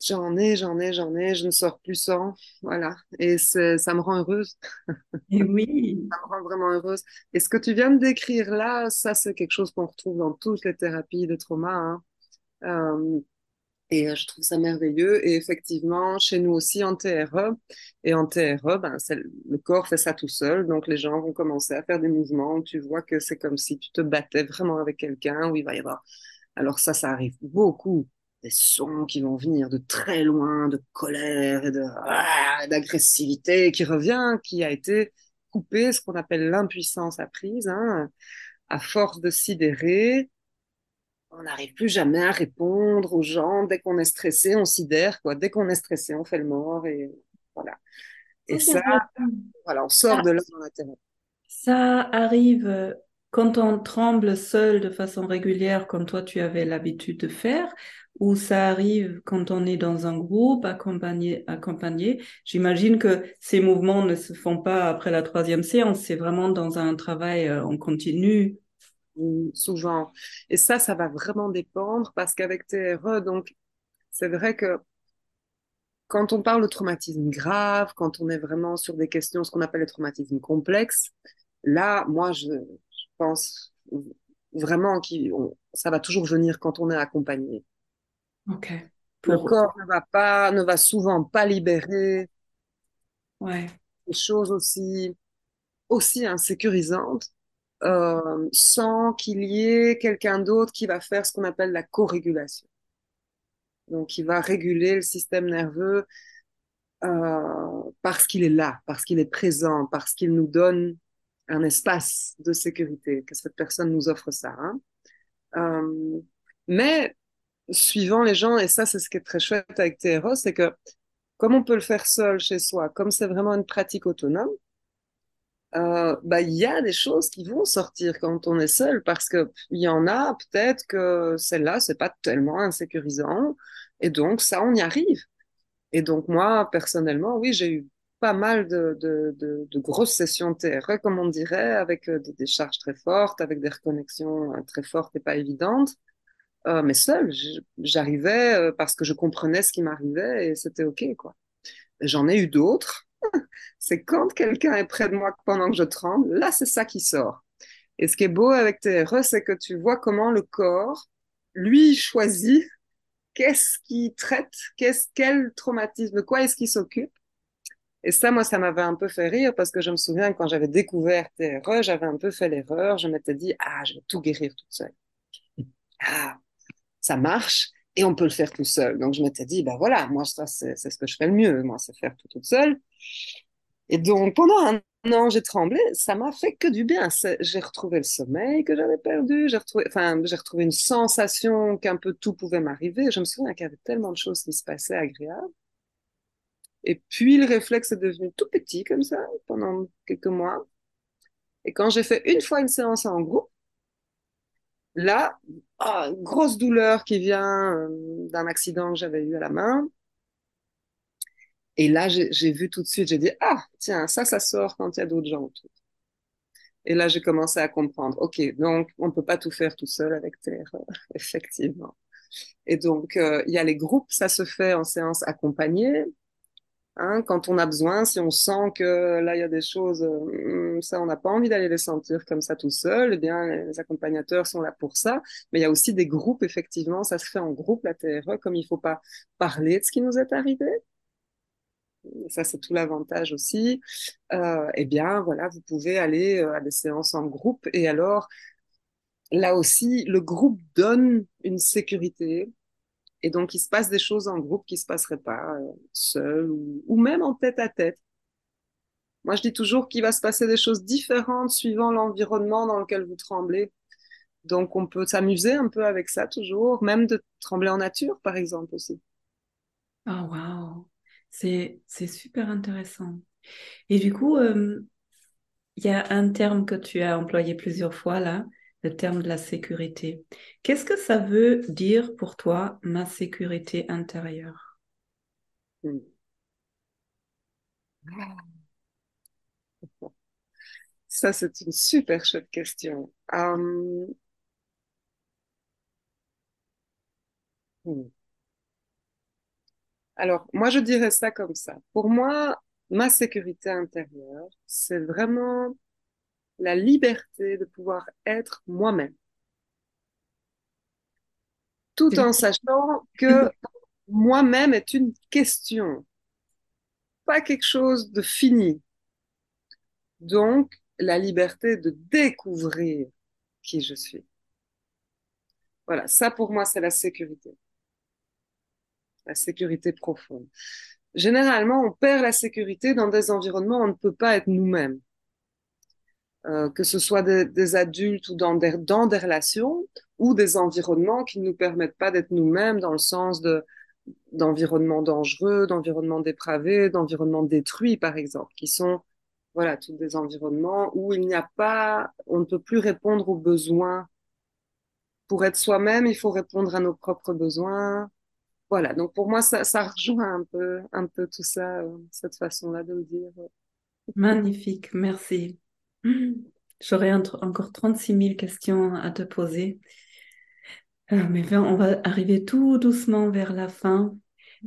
J'en ai, j'en ai, j'en ai, je ne sors plus sans. Voilà. Et ça me rend heureuse. Et oui. ça me rend vraiment heureuse. Et ce que tu viens de décrire là, ça, c'est quelque chose qu'on retrouve dans toutes les thérapies de trauma. Hein. Euh, Et euh, je trouve ça merveilleux. Et effectivement, chez nous aussi en TRE, et en TRE, ben, le corps fait ça tout seul. Donc les gens vont commencer à faire des mouvements. Tu vois que c'est comme si tu te battais vraiment avec quelqu'un, où il va y avoir. Alors ça, ça arrive beaucoup. Des sons qui vont venir de très loin, de colère et de ah, d'agressivité qui revient, qui a été coupé, ce qu'on appelle l'impuissance apprise, hein, à force de sidérer on n'arrive plus jamais à répondre aux gens. Dès qu'on est stressé, on sidère, quoi. Dès qu'on est stressé, on fait le mort et voilà. Et ça, voilà, on sort de là dans la terre. Ça arrive euh, quand on tremble seul de façon régulière, comme toi tu avais l'habitude de faire, ou ça arrive quand on est dans un groupe accompagné. J'imagine que ces mouvements ne se font pas après la troisième séance, c'est vraiment dans un travail en euh, continu souvent. Et ça, ça va vraiment dépendre parce qu'avec TRE, donc, c'est vrai que quand on parle de traumatisme grave, quand on est vraiment sur des questions, ce qu'on appelle les traumatismes complexes, là, moi, je, pense vraiment que ça va toujours venir quand on est accompagné. Ok. Le corps ne va pas, ne va souvent pas libérer ouais. des choses aussi, aussi insécurisantes euh, sans qu'il y ait quelqu'un d'autre qui va faire ce qu'on appelle la co-régulation. Donc, il va réguler le système nerveux euh, parce qu'il est là, parce qu'il est présent, parce qu'il nous donne un espace de sécurité, que cette personne nous offre ça. Hein. Euh, mais suivant les gens, et ça c'est ce qui est très chouette avec TRO, c'est que comme on peut le faire seul chez soi, comme c'est vraiment une pratique autonome, euh, bah, il y a des choses qui vont sortir quand on est seul parce que il y en a peut-être que celle-là c'est pas tellement insécurisant et donc ça on y arrive et donc moi personnellement oui j'ai eu pas mal de, de, de, grosses sessions TRE comme on dirait avec euh, des, charges très fortes avec des reconnexions euh, très fortes et pas évidentes euh, mais seul j'arrivais parce que je comprenais ce qui m'arrivait et c'était ok quoi j'en ai eu d'autres c'est quand quelqu'un est près de moi pendant que je tremble, là, c'est ça qui sort. Et ce qui est beau avec TRE, c'est que tu vois comment le corps, lui, choisit qu'est-ce qui traite, qu'est-ce, quel traumatisme, de quoi est-ce qu'il s'occupe. Et ça, moi, ça m'avait un peu fait rire parce que je me souviens quand j'avais découvert TRE, j'avais un peu fait l'erreur. Je m'étais dit, ah, je vais tout guérir toute seule. Ah, ça marche et on peut le faire tout seul. Donc, je m'étais dit, ben voilà, moi, ça, c'est, ce que je fais le mieux. Moi, c'est faire tout toute seule. Et donc, pendant un an, j'ai tremblé. Ça m'a fait que du bien. J'ai retrouvé le sommeil que j'avais perdu. J'ai retrouvé, enfin, j'ai retrouvé une sensation qu'un peu tout pouvait m'arriver. Je me souviens qu'il y avait tellement de choses qui se passaient agréables. Et puis, le réflexe est devenu tout petit, comme ça, pendant quelques mois. Et quand j'ai fait une fois une séance en groupe, là, oh, grosse douleur qui vient euh, d'un accident que j'avais eu à la main. Et là, j'ai vu tout de suite, j'ai dit, ah, tiens, ça, ça sort quand il y a d'autres gens autour. Et là, j'ai commencé à comprendre, OK, donc on ne peut pas tout faire tout seul avec Terre, effectivement. Et donc, euh, il y a les groupes, ça se fait en séance accompagnée. Hein, quand on a besoin, si on sent que là, il y a des choses, euh, ça, on n'a pas envie d'aller les sentir comme ça tout seul, eh bien, les accompagnateurs sont là pour ça. Mais il y a aussi des groupes, effectivement, ça se fait en groupe, la TRE, comme il ne faut pas parler de ce qui nous est arrivé, ça c'est tout l'avantage aussi, euh, eh bien voilà, vous pouvez aller euh, à des séances en groupe. Et alors là aussi, le groupe donne une sécurité et donc il se passe des choses en groupe qui se passeraient pas euh, seul ou, ou, même en tête à tête. Moi je dis toujours qu'il va se passer des choses différentes suivant l'environnement dans lequel vous tremblez. Donc on peut s'amuser un peu avec ça toujours, même de trembler en nature par exemple aussi. Oh wow. C'est, super intéressant. Et du coup, euh, il y a un terme que tu as employé plusieurs fois là, le terme de la sécurité. Qu'est-ce que ça veut dire pour toi, ma sécurité intérieure? Hmm. Ça, c'est une super chouette question. Hmm. Alors, moi, je dirais ça comme ça. Pour moi, ma sécurité intérieure, c'est vraiment la liberté de pouvoir être moi-même. Tout en sachant que moi-même est une question, pas quelque chose de fini. Donc, la liberté de découvrir qui je suis. Voilà, ça pour moi, c'est la sécurité. La sécurité profonde. Généralement, on perd la sécurité dans des environnements où on ne peut pas être nous-mêmes. Euh, que ce soit des, adultes ou dans des, relations ou des environnements qui ne nous permettent pas d'être nous-mêmes dans le sens de d'environnements dangereux, d'environnements dépravés, d'environnements détruits, par exemple, qui sont voilà tous des environnements où il n'y a pas, on ne peut plus répondre aux besoins. Pour être soi-même, il faut répondre à nos propres besoins. Voilà, donc pour moi, ça, ça rejoint un peu, un peu tout ça, euh, cette façon-là de le dire. Magnifique, merci. J'aurais encore 36 000 questions à te poser. Euh, mais on va arriver tout doucement vers la fin.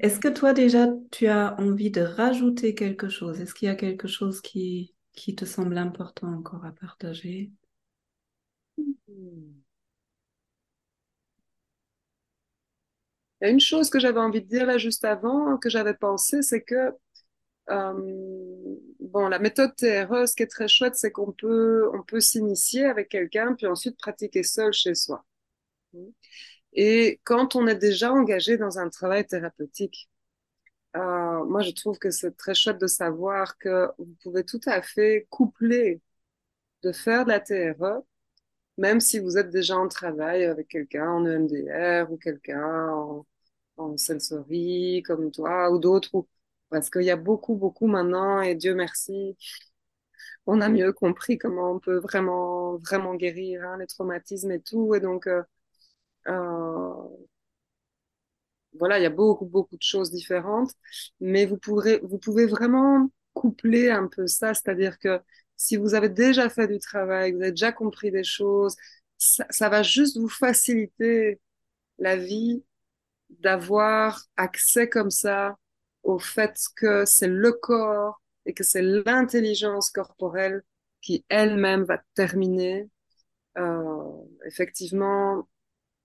Est-ce que toi déjà, tu as envie de rajouter quelque chose? Est-ce qu'il y a quelque chose qui, qui te semble important encore à partager? Il y a une chose que j'avais envie de dire là juste avant, que j'avais pensé, c'est que euh, bon, la méthode TRE, ce qui est très chouette, c'est qu'on peut, on peut s'initier avec quelqu'un, puis ensuite pratiquer seul chez soi. Et quand on est déjà engagé dans un travail thérapeutique, euh, moi, je trouve que c'est très chouette de savoir que vous pouvez tout à fait coupler de faire de la TRE, même si vous êtes déjà en travail avec quelqu'un en EMDR ou quelqu'un en, en sensory comme toi ou d'autres, parce qu'il y a beaucoup, beaucoup maintenant, et Dieu merci, on a mieux compris comment on peut vraiment, vraiment guérir hein, les traumatismes et tout. Et donc, euh, euh, voilà, il y a beaucoup, beaucoup de choses différentes, mais vous pourrez, vous pouvez vraiment coupler un peu ça, c'est-à-dire que si vous avez déjà fait du travail, vous avez déjà compris des choses, ça, ça va juste vous faciliter la vie d'avoir accès comme ça au fait que c'est le corps et que c'est l'intelligence corporelle qui elle-même va terminer euh, effectivement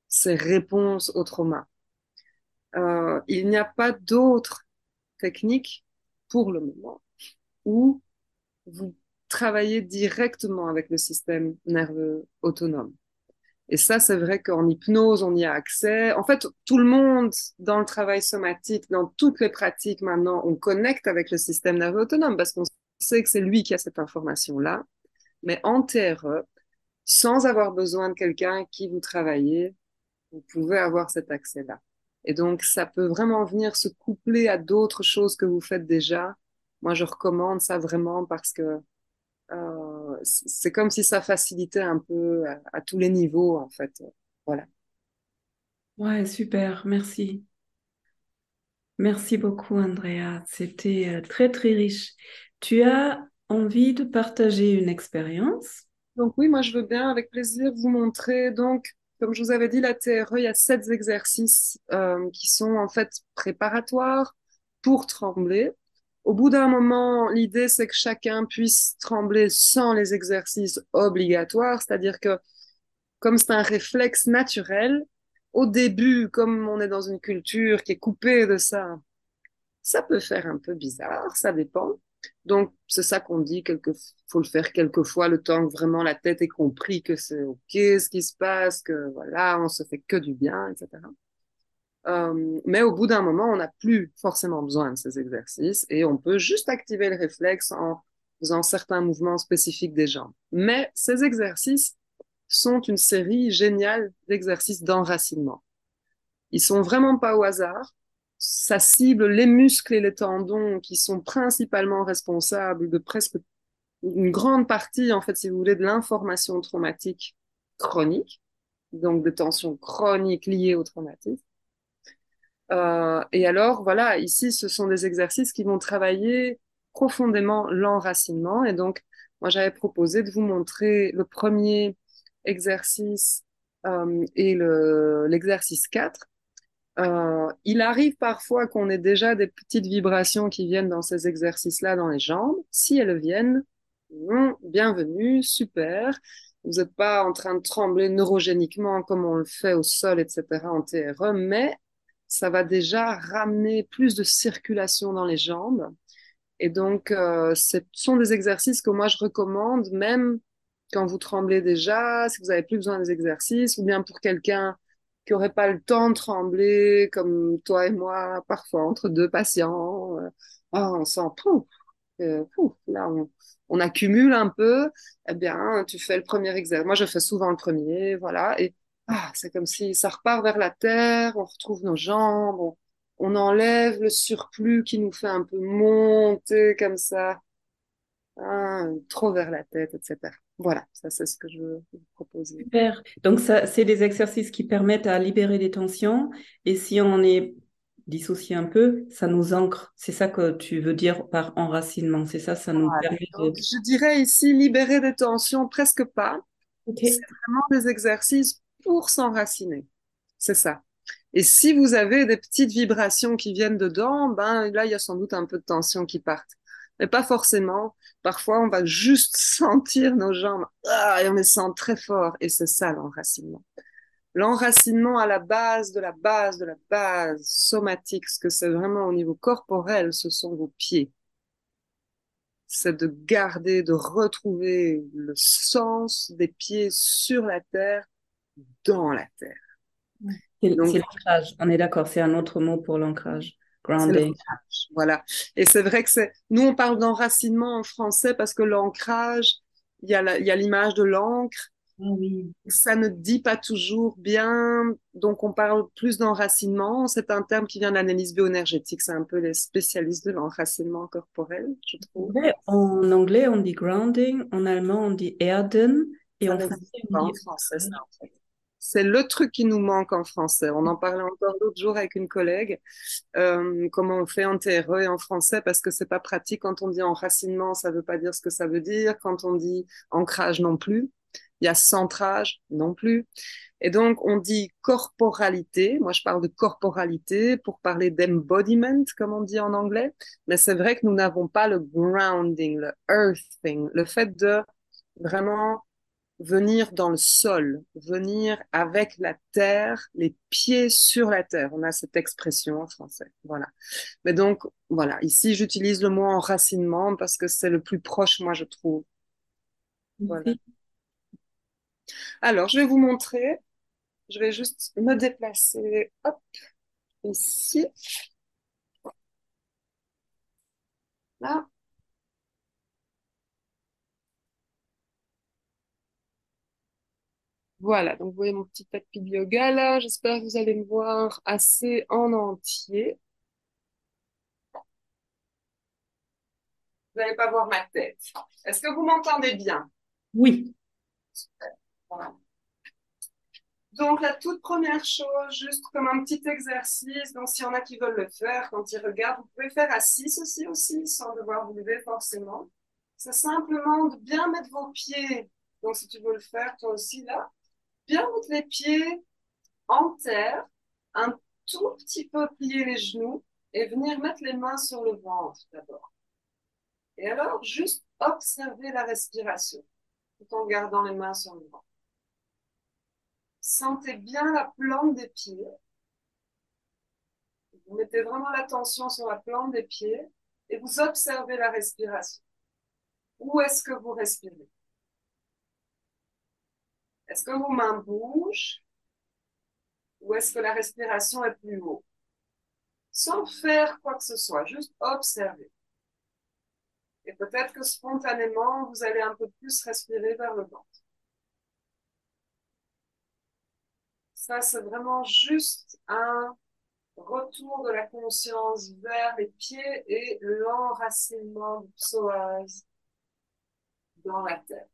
ces réponses au trauma. Euh, il n'y a pas d'autres techniques pour le moment où vous travaillez directement avec le système nerveux autonome. Et ça, c'est vrai qu'en hypnose, on y a accès. En fait, tout le monde, dans le travail somatique, dans toutes les pratiques maintenant, on connecte avec le système nerveux autonome parce qu'on sait que c'est lui qui a cette information-là. Mais en TRE, sans avoir besoin de quelqu'un qui vous travaillez, vous pouvez avoir cet accès-là. Et donc, ça peut vraiment venir se coupler à d'autres choses que vous faites déjà. Moi, je recommande ça vraiment parce que c'est comme si ça facilitait un peu à, tous les niveaux, en fait. Voilà. Ouais, super, merci. Merci beaucoup, Andrea. C'était euh, très, très riche. Tu as envie de partager une expérience? Donc oui, moi, je veux bien, avec plaisir, vous montrer. Donc, comme je vous avais dit, la TRE, il y a sept exercices euh, qui sont en fait préparatoires pour trembler. Au bout d'un moment, l'idée, c'est que chacun puisse trembler sans les exercices obligatoires, c'est-à-dire que comme c'est un réflexe naturel, au début, comme on est dans une culture qui est coupée de ça, ça peut faire un peu bizarre, ça dépend. Donc, c'est ça qu'on dit, quelque, faut le faire quelquefois, le temps que vraiment la tête ait compris que c'est OK ce qui se passe, que voilà, on se fait que du bien, etc. Euh, mais au bout d'un moment, on n'a plus forcément besoin de ces exercices et on peut juste activer le réflexe en faisant certains mouvements spécifiques des jambes. Mais ces exercices sont une série géniale d'exercices d'enracinement. Ils sont vraiment pas au hasard. Ça cible les muscles et les tendons qui sont principalement responsables de presque une grande partie, en fait, si vous voulez, de l'information traumatique chronique, donc des tensions chroniques liées au traumatisme. Euh, et alors, voilà, ici, ce sont des exercices qui vont travailler profondément l'enracinement. Et donc, moi, j'avais proposé de vous montrer le premier exercice euh, et le, l'exercice 4. Euh, il arrive parfois qu'on ait déjà des petites vibrations qui viennent dans ces exercices-là dans les jambes. Si elles viennent, bienvenue, super. Vous n'êtes pas en train de trembler neurogéniquement comme on le fait au sol, etc. en TRE, mais ça va déjà ramener plus de circulation dans les jambes. Et donc, euh, ce sont des exercices que moi je recommande, même quand vous tremblez déjà, si vous avez plus besoin des exercices, ou bien pour quelqu'un qui aurait pas le temps de trembler, comme toi et moi, parfois entre deux patients, euh, ah, on sent, pouf, euh, là on, on accumule un peu, eh bien, tu fais le premier exercice. Moi, je fais souvent le premier, voilà, et ah, c'est comme si ça repart vers la terre, on retrouve nos jambes, on, on enlève le surplus qui nous fait un peu monter comme ça, hein, trop vers la tête, etc. Voilà, ça c'est ce que je veux vous proposer. Super. Donc ça, c'est des exercices qui permettent à libérer des tensions. Et si on est dissocié un peu, ça nous ancre. C'est ça que tu veux dire par enracinement. C'est ça, ça nous permet de... Je dirais ici libérer des tensions, presque pas. C'est vraiment des exercices pour s'enraciner. C'est ça. Et si vous avez des petites vibrations qui viennent dedans, ben là, il y a sans doute un peu de tension qui partent. Mais pas forcément. Parfois, on va juste sentir nos jambes ah, et on les sent très fort. Et c'est ça l'enracinement. L'enracinement à la base de la base de la base somatique, ce que c'est vraiment au niveau corporel, ce sont vos pieds. C'est de garder, de retrouver le sens des pieds sur la terre, dans la terre. C'est l'ancrage, on est d'accord, c'est un autre mot pour l'ancrage. Grounding. Voilà. Et c'est vrai que c'est. Nous, on parle d'enracinement en français parce que l'ancrage, il y a l'image de l'encre. Ah oui. Ça ne dit pas toujours bien, donc on parle plus d'enracinement. C'est un terme qui vient de l'analyse bioénergétique. C'est un peu les spécialistes de l'enracinement corporel, je trouve. En anglais, on dit grounding. En allemand, on dit erden. Et en français, on dit... français, ça, en fait. C'est le truc qui nous manque en français. On en parlait encore l'autre jour avec une collègue, euh, comment on fait en TRE et en français, parce que c'est pas pratique. Quand on dit enracinement, ça veut pas dire ce que ça veut dire. Quand on dit ancrage non plus. Il y a centrage non plus. Et donc, on dit corporalité. Moi, je parle de corporalité pour parler d'embodiment, comme on dit en anglais. Mais c'est vrai que nous n'avons pas le grounding, le earthing, le fait de vraiment venir dans le sol, venir avec la terre, les pieds sur la terre. On a cette expression en français. Voilà. Mais donc, voilà. Ici, j'utilise le mot enracinement parce que c'est le plus proche, moi, je trouve. Voilà. Alors, je vais vous montrer. Je vais juste me déplacer. Hop. Ici. Là. Voilà, donc vous voyez mon petit tapis de yoga là. J'espère que vous allez me voir assez en entier. Vous n'allez pas voir ma tête. Est-ce que vous m'entendez bien? Oui. Super. Voilà. Donc, la toute première chose, juste comme un petit exercice, donc s'il y en a qui veulent le faire, quand ils regardent, vous pouvez faire assis ceci aussi, sans devoir vous lever forcément. C'est simplement de bien mettre vos pieds. Donc, si tu veux le faire, toi aussi, là, bien mettre les pieds en terre, un tout petit peu plier les genoux et venir mettre les mains sur le ventre d'abord. Et alors, juste observer la respiration tout en gardant les mains sur le ventre. Sentez bien la plante des pieds. Vous mettez vraiment l'attention sur la plante des pieds et vous observez la respiration. Où est-ce que vous respirez? Est-ce que vos mains bougent ou est-ce que la respiration est plus haut? Sans faire quoi que ce soit, juste observer. Et peut-être que spontanément, vous allez un peu plus respirer vers le ventre. Ça, c'est vraiment juste un retour de la conscience vers les pieds et l'enracinement du psoas dans la tête.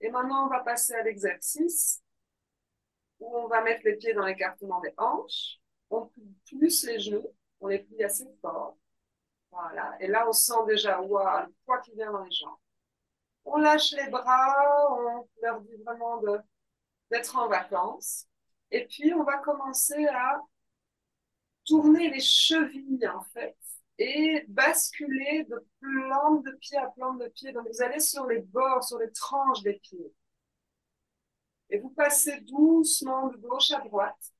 Et maintenant, on va passer à l'exercice où on va mettre les pieds dans l'écartement des hanches. On plie plus les genoux. On les plie assez fort. Voilà. Et là, on sent déjà le poids qui vient dans les jambes. On lâche les bras. On leur dit vraiment d'être en vacances. Et puis, on va commencer à tourner les chevilles, en fait et basculer de plante de pied à plante de pied. Donc, vous allez sur les bords, sur les tranches des pieds. Et vous passez doucement de gauche à droite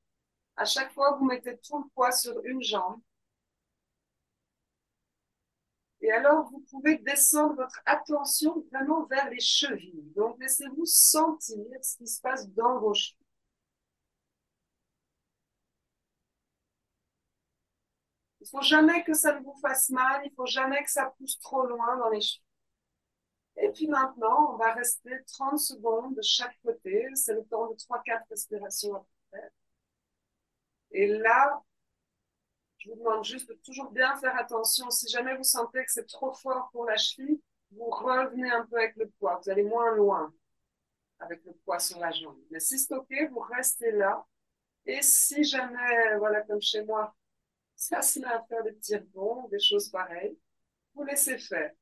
À chaque fois, vous mettez tout le poids sur une jambe. Et alors, vous pouvez descendre votre attention vraiment vers les chevilles. Donc, laissez-vous sentir ce qui se passe dans vos chevilles. Il faut jamais que ça ne vous fasse mal, il faut jamais que ça pousse trop loin dans les chevilles. Et puis maintenant, on va rester 30 secondes de chaque côté. C'est le temps de 3-4 respirations à faire. Et là, je vous demande juste de toujours bien faire attention. Si jamais vous sentez que c'est trop fort pour la cheville, vous revenez un peu avec le poids. Vous allez moins loin avec le poids sur la jambe. Mais si c'est OK, vous restez là. Et si jamais, voilà, comme chez moi, ça met à faire des petits rebonds, des choses pareilles, vous laissez faire.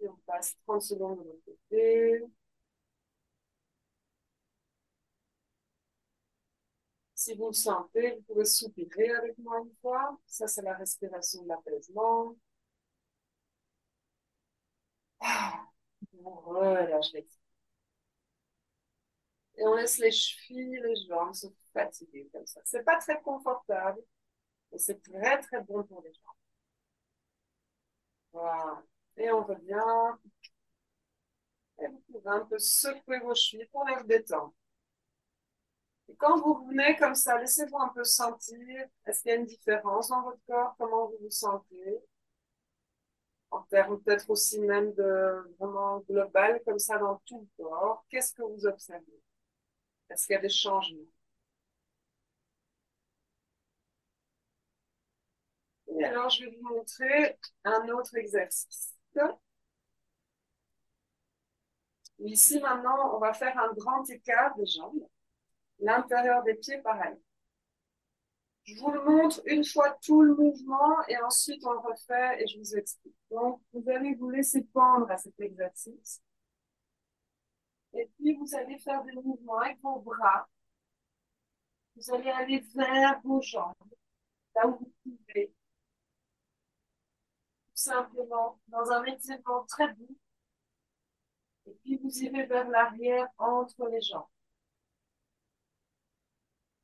Et on passe 30 secondes de l'autre côté. Si vous le sentez, vous pouvez soupirer avec moi une fois. Ça, c'est la respiration de l'apaisement. Ah, on et on laisse les chevilles, les jambes se fatiguer comme ça. C'est pas très confortable, mais c'est très très bon pour les jambes. Voilà. Et on revient. Et vous pouvez un peu secouer vos chevilles pour les détendre. Et quand vous revenez comme ça, laissez-vous un peu sentir. Est-ce qu'il y a une différence dans votre corps? Comment vous vous sentez? En termes peut-être aussi même de vraiment global, comme ça dans tout le corps. Qu'est-ce que vous observez? Est-ce qu'il y a des changements? Et alors, je vais vous montrer un autre exercice. Ici, maintenant, on va faire un grand écart des jambes. L'intérieur des pieds, pareil. Je vous le montre une fois tout le mouvement et ensuite on le refait et je vous explique. Donc, vous allez vous laisser pendre à cet exercice. Et puis, vous allez faire des mouvements avec vos bras. Vous allez aller vers vos jambes, là où vous pouvez. Tout simplement, dans un étirement très doux. Et puis, vous irez vers l'arrière entre les jambes.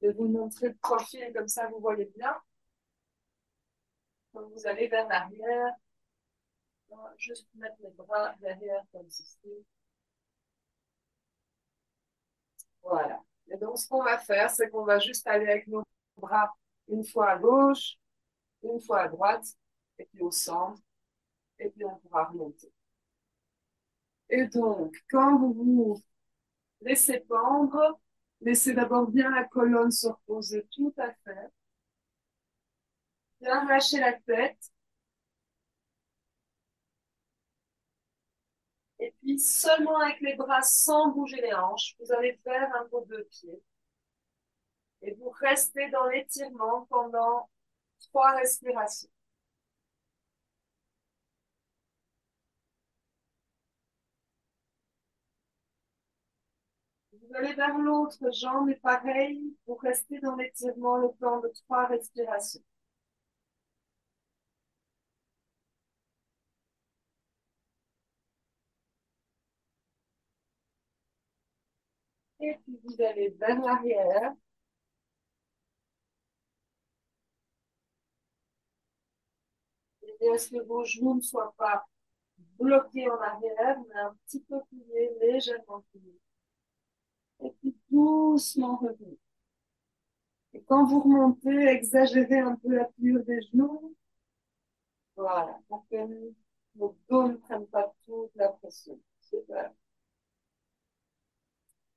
Je vais vous montrer le profil, comme ça vous voyez bien. Donc, vous allez vers l'arrière. Juste mettre les bras derrière comme ceci. Voilà. Et donc, ce qu'on va faire, c'est qu'on va juste aller avec nos bras une fois à gauche, une fois à droite, et puis au centre, et puis on pourra remonter. Et donc, quand vous vous laissez pendre, laissez d'abord bien la colonne se reposer tout à fait. Bien lâcher la tête. Et puis seulement avec les bras sans bouger les hanches, vous allez faire un vos deux pieds. Et vous restez dans l'étirement pendant trois respirations. Vous allez vers l'autre jambe et pareil, vous restez dans l'étirement le temps de trois respirations. Et puis vous allez vers l'arrière. Et est-ce que vos genoux ne soient pas bloqués en arrière, mais un petit peu pliés, légèrement pliés. Et puis doucement revenir. Et quand vous remontez, exagérez un peu la pliure des genoux. Voilà, pour que vos dos ne prennent pas toute la pression. Super.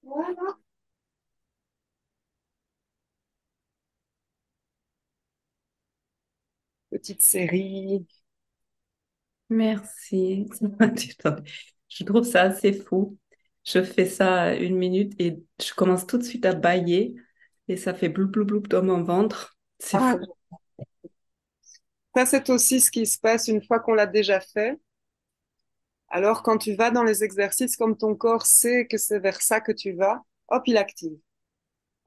Voilà. Petite série. Merci. Je trouve ça assez fou. Je fais ça une minute et je commence tout de suite à bailler et ça fait bloup bloup bloup dans mon ventre. C'est Ah, fou. ça, c'est aussi ce qui se passe une fois qu'on l'a déjà fait. Alors, quand tu vas dans les exercices, comme ton corps sait que c'est vers ça que tu vas, hop, il active.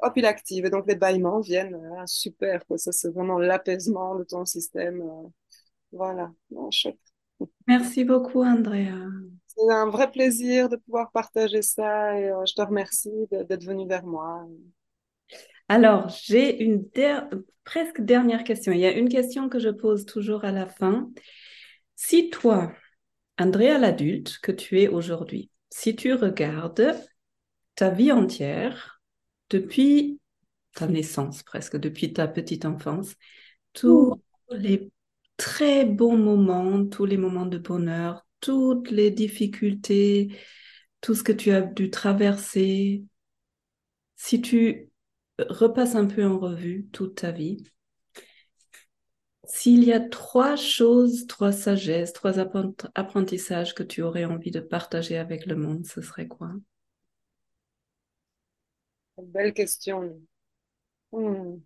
Hop, il active. Et donc, les bâillements viennent. Ah, super, quoi. Ça, c'est vraiment l'apaisement de ton système. euh, Voilà. Non, chouette. Merci beaucoup, Andrea. C'est un vrai plaisir de pouvoir partager ça et euh, je te remercie d'être venu vers moi. Alors, j'ai une presque dernière question. Il y a une question que je pose toujours à la fin. Si toi, Andrea l'adulte que tu es aujourd'hui, si tu regardes ta vie entière depuis ta naissance presque, depuis ta petite enfance, tous les très bons moments, tous les moments de bonheur, toutes les difficultés, tout ce que tu as dû traverser, si tu repasses un peu en revue toute ta vie, s'il y a trois choses, trois sagesses, trois apprentissages que tu aurais envie de partager avec le monde, ce serait quoi? Belle question. Hmm.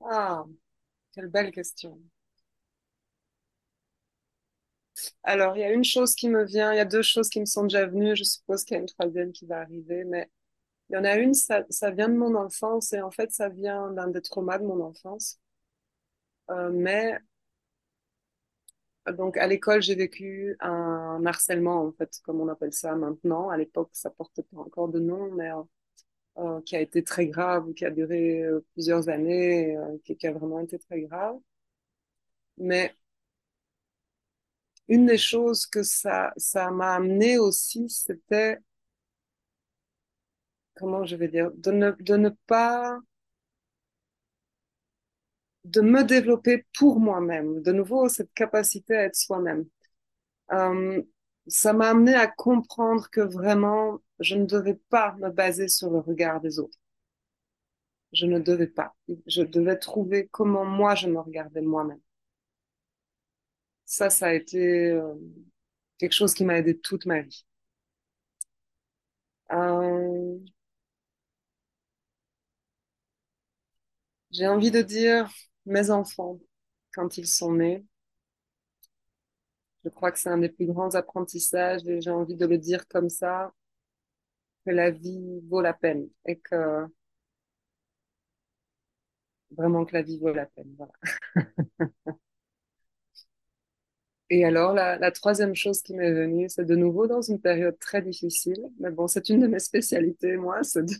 Ah, quelle belle question. Alors, il y a une chose qui me vient, il y a deux choses qui me sont déjà venues, je suppose qu'il y a une troisième qui va arriver, mais il y en a une, ça, ça vient de mon enfance et en fait, ça vient d'un des traumas de mon enfance. Euh, mais donc à l'école, j'ai vécu un harcèlement, en fait, comme on appelle ça maintenant. À l'époque, ça portait pas encore de nom, mais euh, euh qui a été très grave, qui a duré euh, plusieurs années, euh, qui, qui, a vraiment été très grave. Mais une des choses que ça ça m'a amené aussi, c'était comment je vais dire, de ne, de ne pas de me développer pour moi-même. De nouveau, cette capacité à être soi-même. Euh, ça m'a amené à comprendre que vraiment, je ne devais pas me baser sur le regard des autres. Je ne devais pas. Je devais trouver comment moi je me regardais moi-même. Ça, ça a été euh, quelque chose qui m'a aidé toute ma vie. Euh, j'ai envie de dire mes enfants, quand ils sont nés, je crois que c'est un des plus grands apprentissages et j'ai envie de le dire comme ça, que la vie vaut la peine et que vraiment que la vie vaut la peine. Voilà. Et alors, la, la troisième chose qui m'est venue, c'est de nouveau dans une période très difficile, mais bon, c'est une de mes spécialités, moi, c'est de,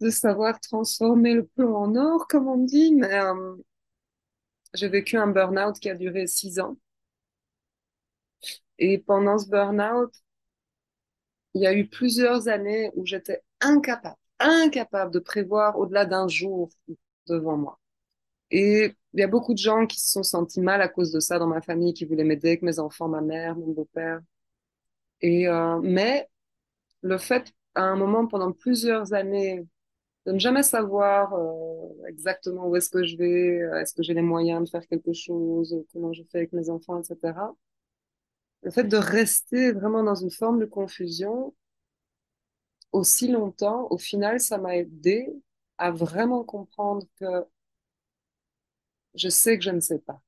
de savoir transformer le peu en or, comme on dit, mais euh, j'ai vécu un burn-out qui a duré six ans. Et pendant ce burn-out, il y a eu plusieurs années où j'étais incapable, incapable de prévoir au-delà d'un jour devant moi. Et il y a beaucoup de gens qui se sont sentis mal à cause de ça dans ma famille, qui voulaient m'aider, avec mes enfants, ma mère, mon beau-père. Et euh, mais le fait, à un moment, pendant plusieurs années, de ne jamais savoir euh, exactement où est-ce que je vais, euh, est-ce que j'ai les moyens de faire quelque chose, comment je fais avec mes enfants, etc. Le fait de rester vraiment dans une forme de confusion aussi longtemps, au final, ça m'a aidé à vraiment comprendre que je sais que je ne sais pas.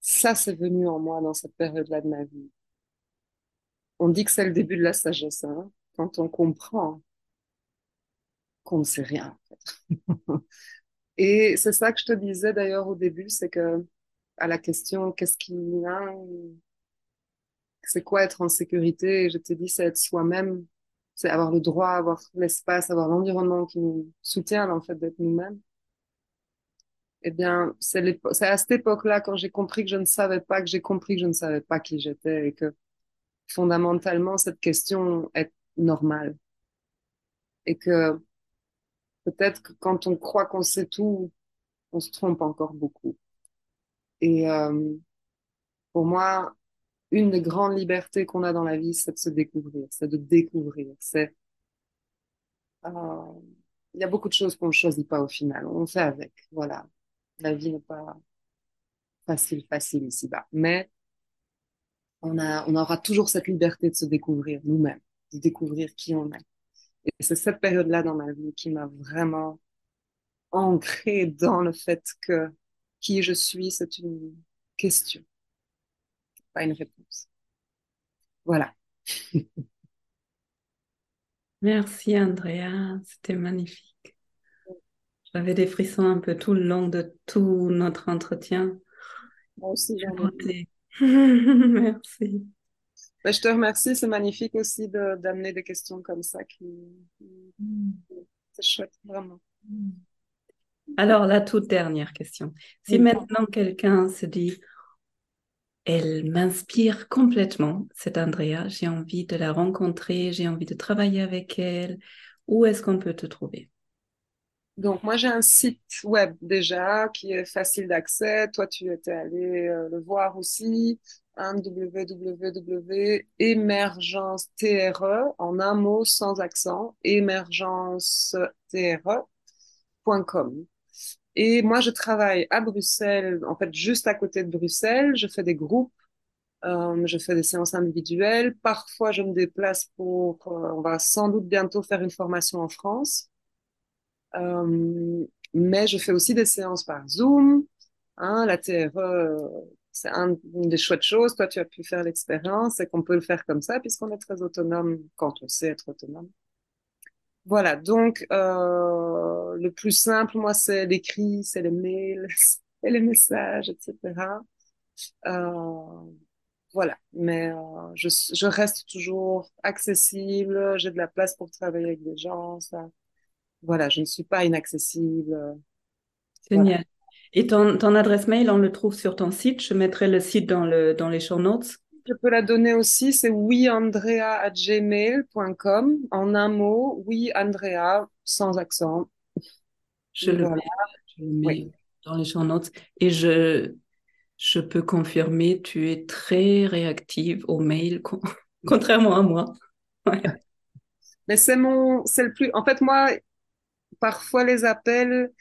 Ça, c'est venu en moi dans cette période-là de ma vie. On dit que c'est le début de la sagesse, hein, quand on comprend qu'on ne sait rien. En fait. Et c'est ça que je te disais d'ailleurs au début, c'est que à la question qu'est-ce qui c'est quoi être en sécurité, je te dis c'est être soi-même, c'est avoir le droit, avoir l'espace, avoir l'environnement qui nous soutient en fait d'être nous-mêmes. Eh bien, c'est à cette époque-là, quand j'ai compris que je ne savais pas, que j'ai compris que je ne savais pas qui j'étais et que fondamentalement, cette question est normale. Et que peut-être que quand on croit qu'on sait tout, on se trompe encore beaucoup. Et euh, pour moi, une des grandes libertés qu'on a dans la vie, c'est de se découvrir, c'est de découvrir. C'est euh, il y a beaucoup de choses qu'on ne choisit pas au final, on fait avec. Voilà, la vie n'est pas facile, facile ici-bas, mais on a, on aura toujours cette liberté de se découvrir nous-mêmes, de découvrir qui on est. Et c'est cette période-là dans ma vie qui m'a vraiment ancré dans le fait que qui je suis, c'est une question, pas une réponse. Voilà. Merci Andrea, c'était magnifique. J'avais des frissons un peu tout le long de tout notre entretien. Moi aussi, j'en ai. Merci. Ben, je te remercie, c'est magnifique aussi d'amener des questions comme ça qui, Mm. c'est chouette, vraiment. Alors, la toute dernière question. Si maintenant quelqu'un se dit, elle m'inspire complètement, cette Andrea, j'ai envie de la rencontrer, j'ai envie de travailler avec elle, où est-ce qu'on peut te trouver? Donc, moi, j'ai un site web déjà qui est facile d'accès. Toi, tu étais allé euh, le voir aussi. hein, www.émergence-TRE, en un mot, sans accent, émergence-TRE.com. Et moi, je travaille à Bruxelles, en fait, juste à côté de Bruxelles. Je fais des groupes, euh, je fais des séances individuelles. Parfois, je me déplace pour, euh, on va sans doute bientôt faire une formation en France. Euh, mais je fais aussi des séances par Zoom. Hein, la TRE, c'est un, une des chouettes choses. Toi, tu as pu faire l'expérience et qu'on peut le faire comme ça puisqu'on est très autonome quand on sait être autonome. Voilà, donc euh, le plus simple, moi, c'est l'écrit, c'est les mails, c'est les messages, etc. Euh, voilà, mais je, je reste toujours accessible, j'ai de la place pour travailler avec des gens, ça. Voilà, je ne suis pas inaccessible. Voilà. Génial. Et ton, ton adresse mail, on le trouve sur ton site. Je mettrai le site dans, le, dans les show notes. Je peux la donner aussi, c'est ouiandrea@gmail.com en un mot, oui Andrea sans accent. Je le Voilà. mets, je le mets Oui. dans les show notes. Et je, je peux confirmer, tu es très réactive aux mails, con- contrairement à moi. Ouais. Mais c'est mon, c'est le plus. En fait, moi, parfois les appels,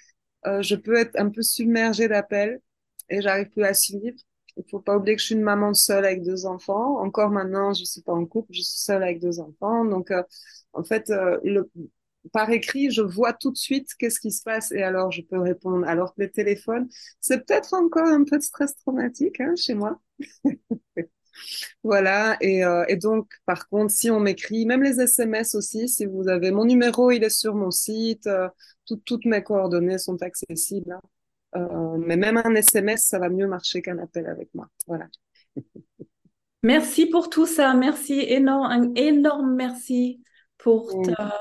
euh, je peux être un peu submergée d'appels et j'arrive plus à suivre. Il faut pas oublier que je suis une maman seule avec deux enfants. Encore maintenant, je suis pas en couple, je suis seule avec deux enfants. Donc, euh, en fait, euh, par écrit, je vois tout de suite qu'est-ce qui se passe et alors je peux répondre. Alors que les téléphones, c'est peut-être encore un peu de stress traumatique hein, chez moi. Voilà, et, euh, et donc, par contre, si on m'écrit, même les SMS aussi, si vous avez mon numéro, il est sur mon site, euh, tout- toutes mes coordonnées sont accessibles. hein. Euh, mais même un SMS, ça va mieux marcher qu'un appel avec moi. Voilà. Merci pour tout ça. Merci énorme, un énorme merci pour ta,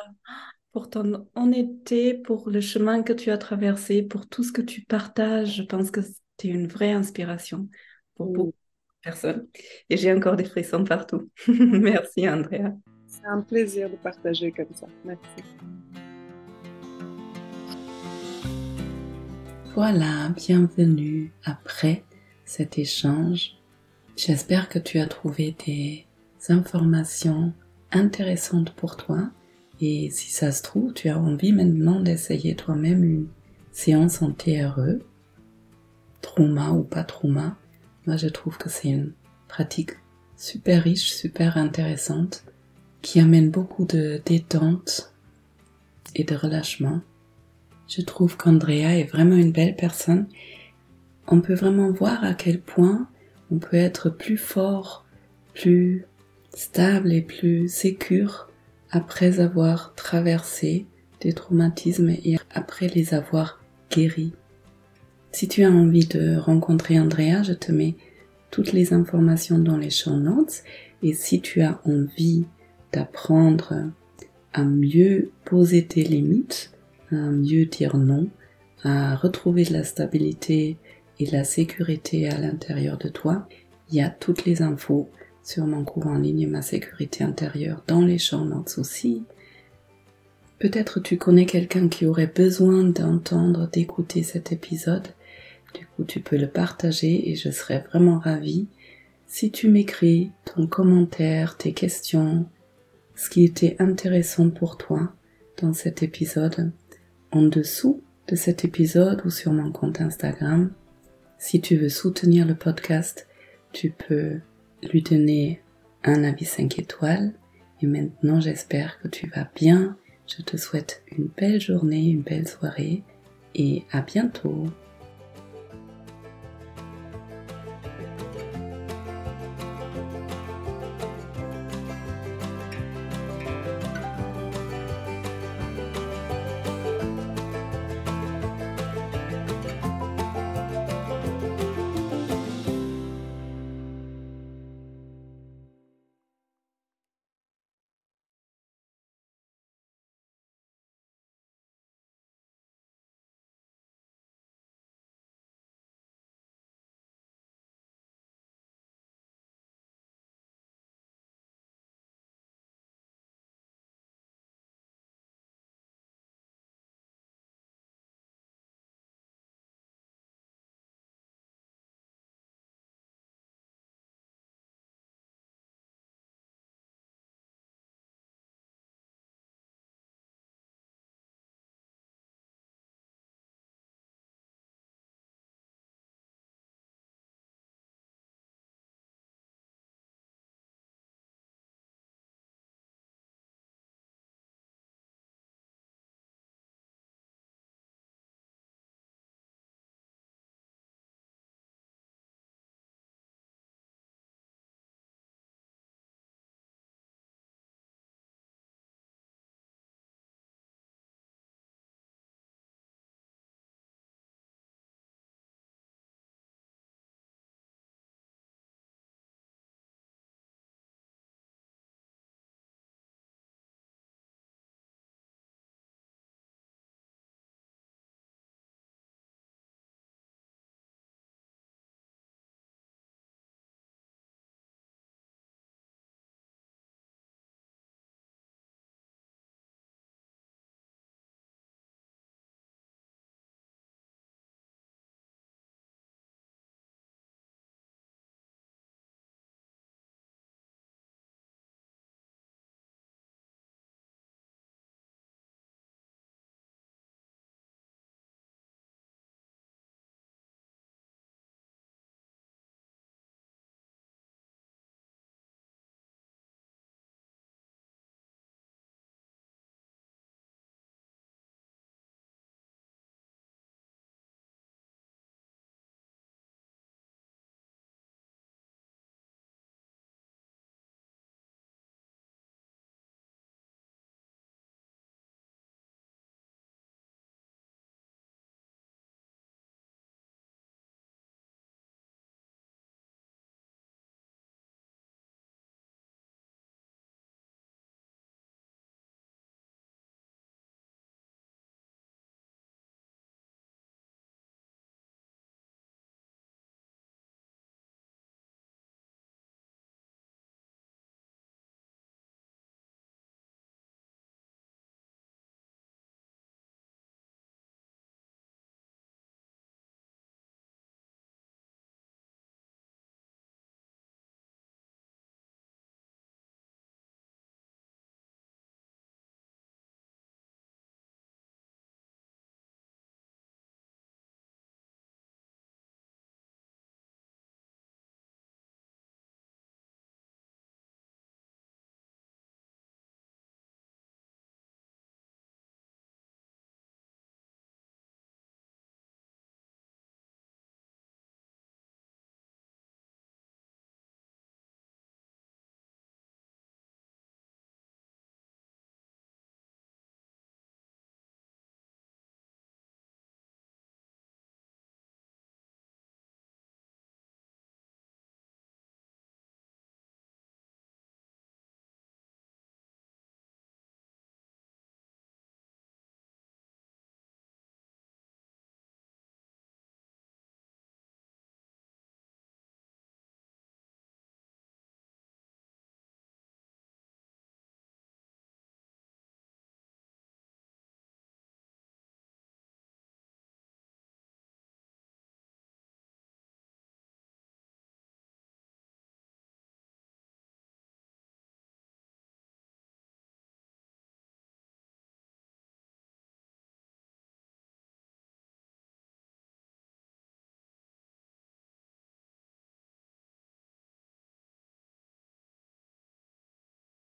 pour ton honnêteté, pour le chemin que tu as traversé, pour tout ce que tu partages. Je pense que tu es une vraie inspiration pour beaucoup de personnes. Et j'ai encore des frissons partout. Merci, Andrea. C'est un plaisir de partager comme ça. Merci. Voilà, bienvenue après cet échange. J'espère que tu as trouvé des informations intéressantes pour toi. Et si ça se trouve, tu as envie maintenant d'essayer toi-même une séance en TRE, trauma ou pas trauma. Moi, je trouve que c'est une pratique super riche, super intéressante, qui amène beaucoup de détente et de relâchement. Je trouve qu'Andrea est vraiment une belle personne. On peut vraiment voir à quel point on peut être plus fort, plus stable et plus sécure après avoir traversé des traumatismes et après les avoir guéris. Si tu as envie de rencontrer Andrea, je te mets toutes les informations dans les show notes et si tu as envie d'apprendre à mieux poser tes limites, à mieux dire non, à retrouver de la stabilité et de la sécurité à l'intérieur de toi, il y a toutes les infos sur mon cours en ligne Ma sécurité intérieure dans les show notes aussi. Peut-être tu connais quelqu'un qui aurait besoin d'entendre, d'écouter cet épisode. Du coup, tu peux le partager et je serais vraiment ravie si tu m'écris ton commentaire, tes questions, ce qui était intéressant pour toi dans cet épisode en dessous de cet épisode ou sur mon compte Instagram. Si tu veux soutenir le podcast, tu peux lui donner un avis 5 étoiles. Et maintenant, j'espère que tu vas bien. Je te souhaite une belle journée, une belle soirée et à bientôt.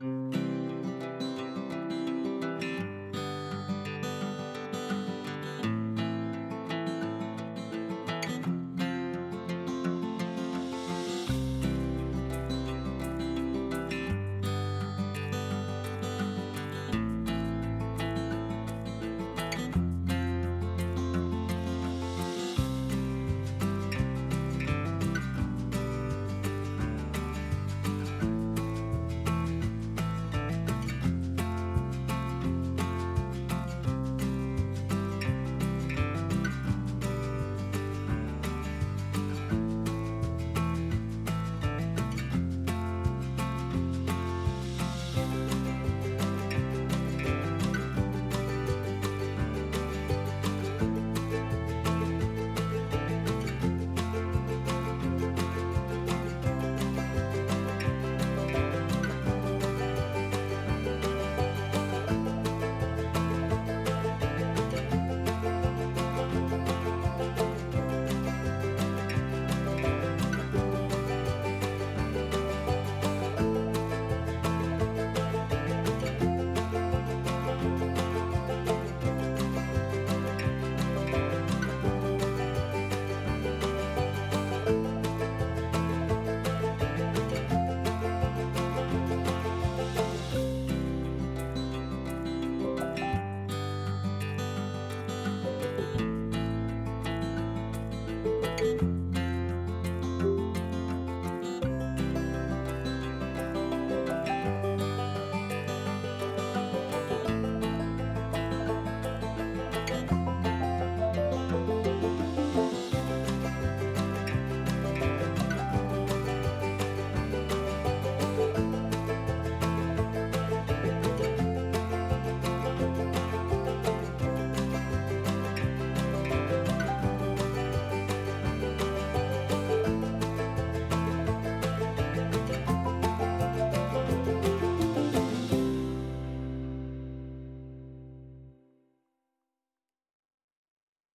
You.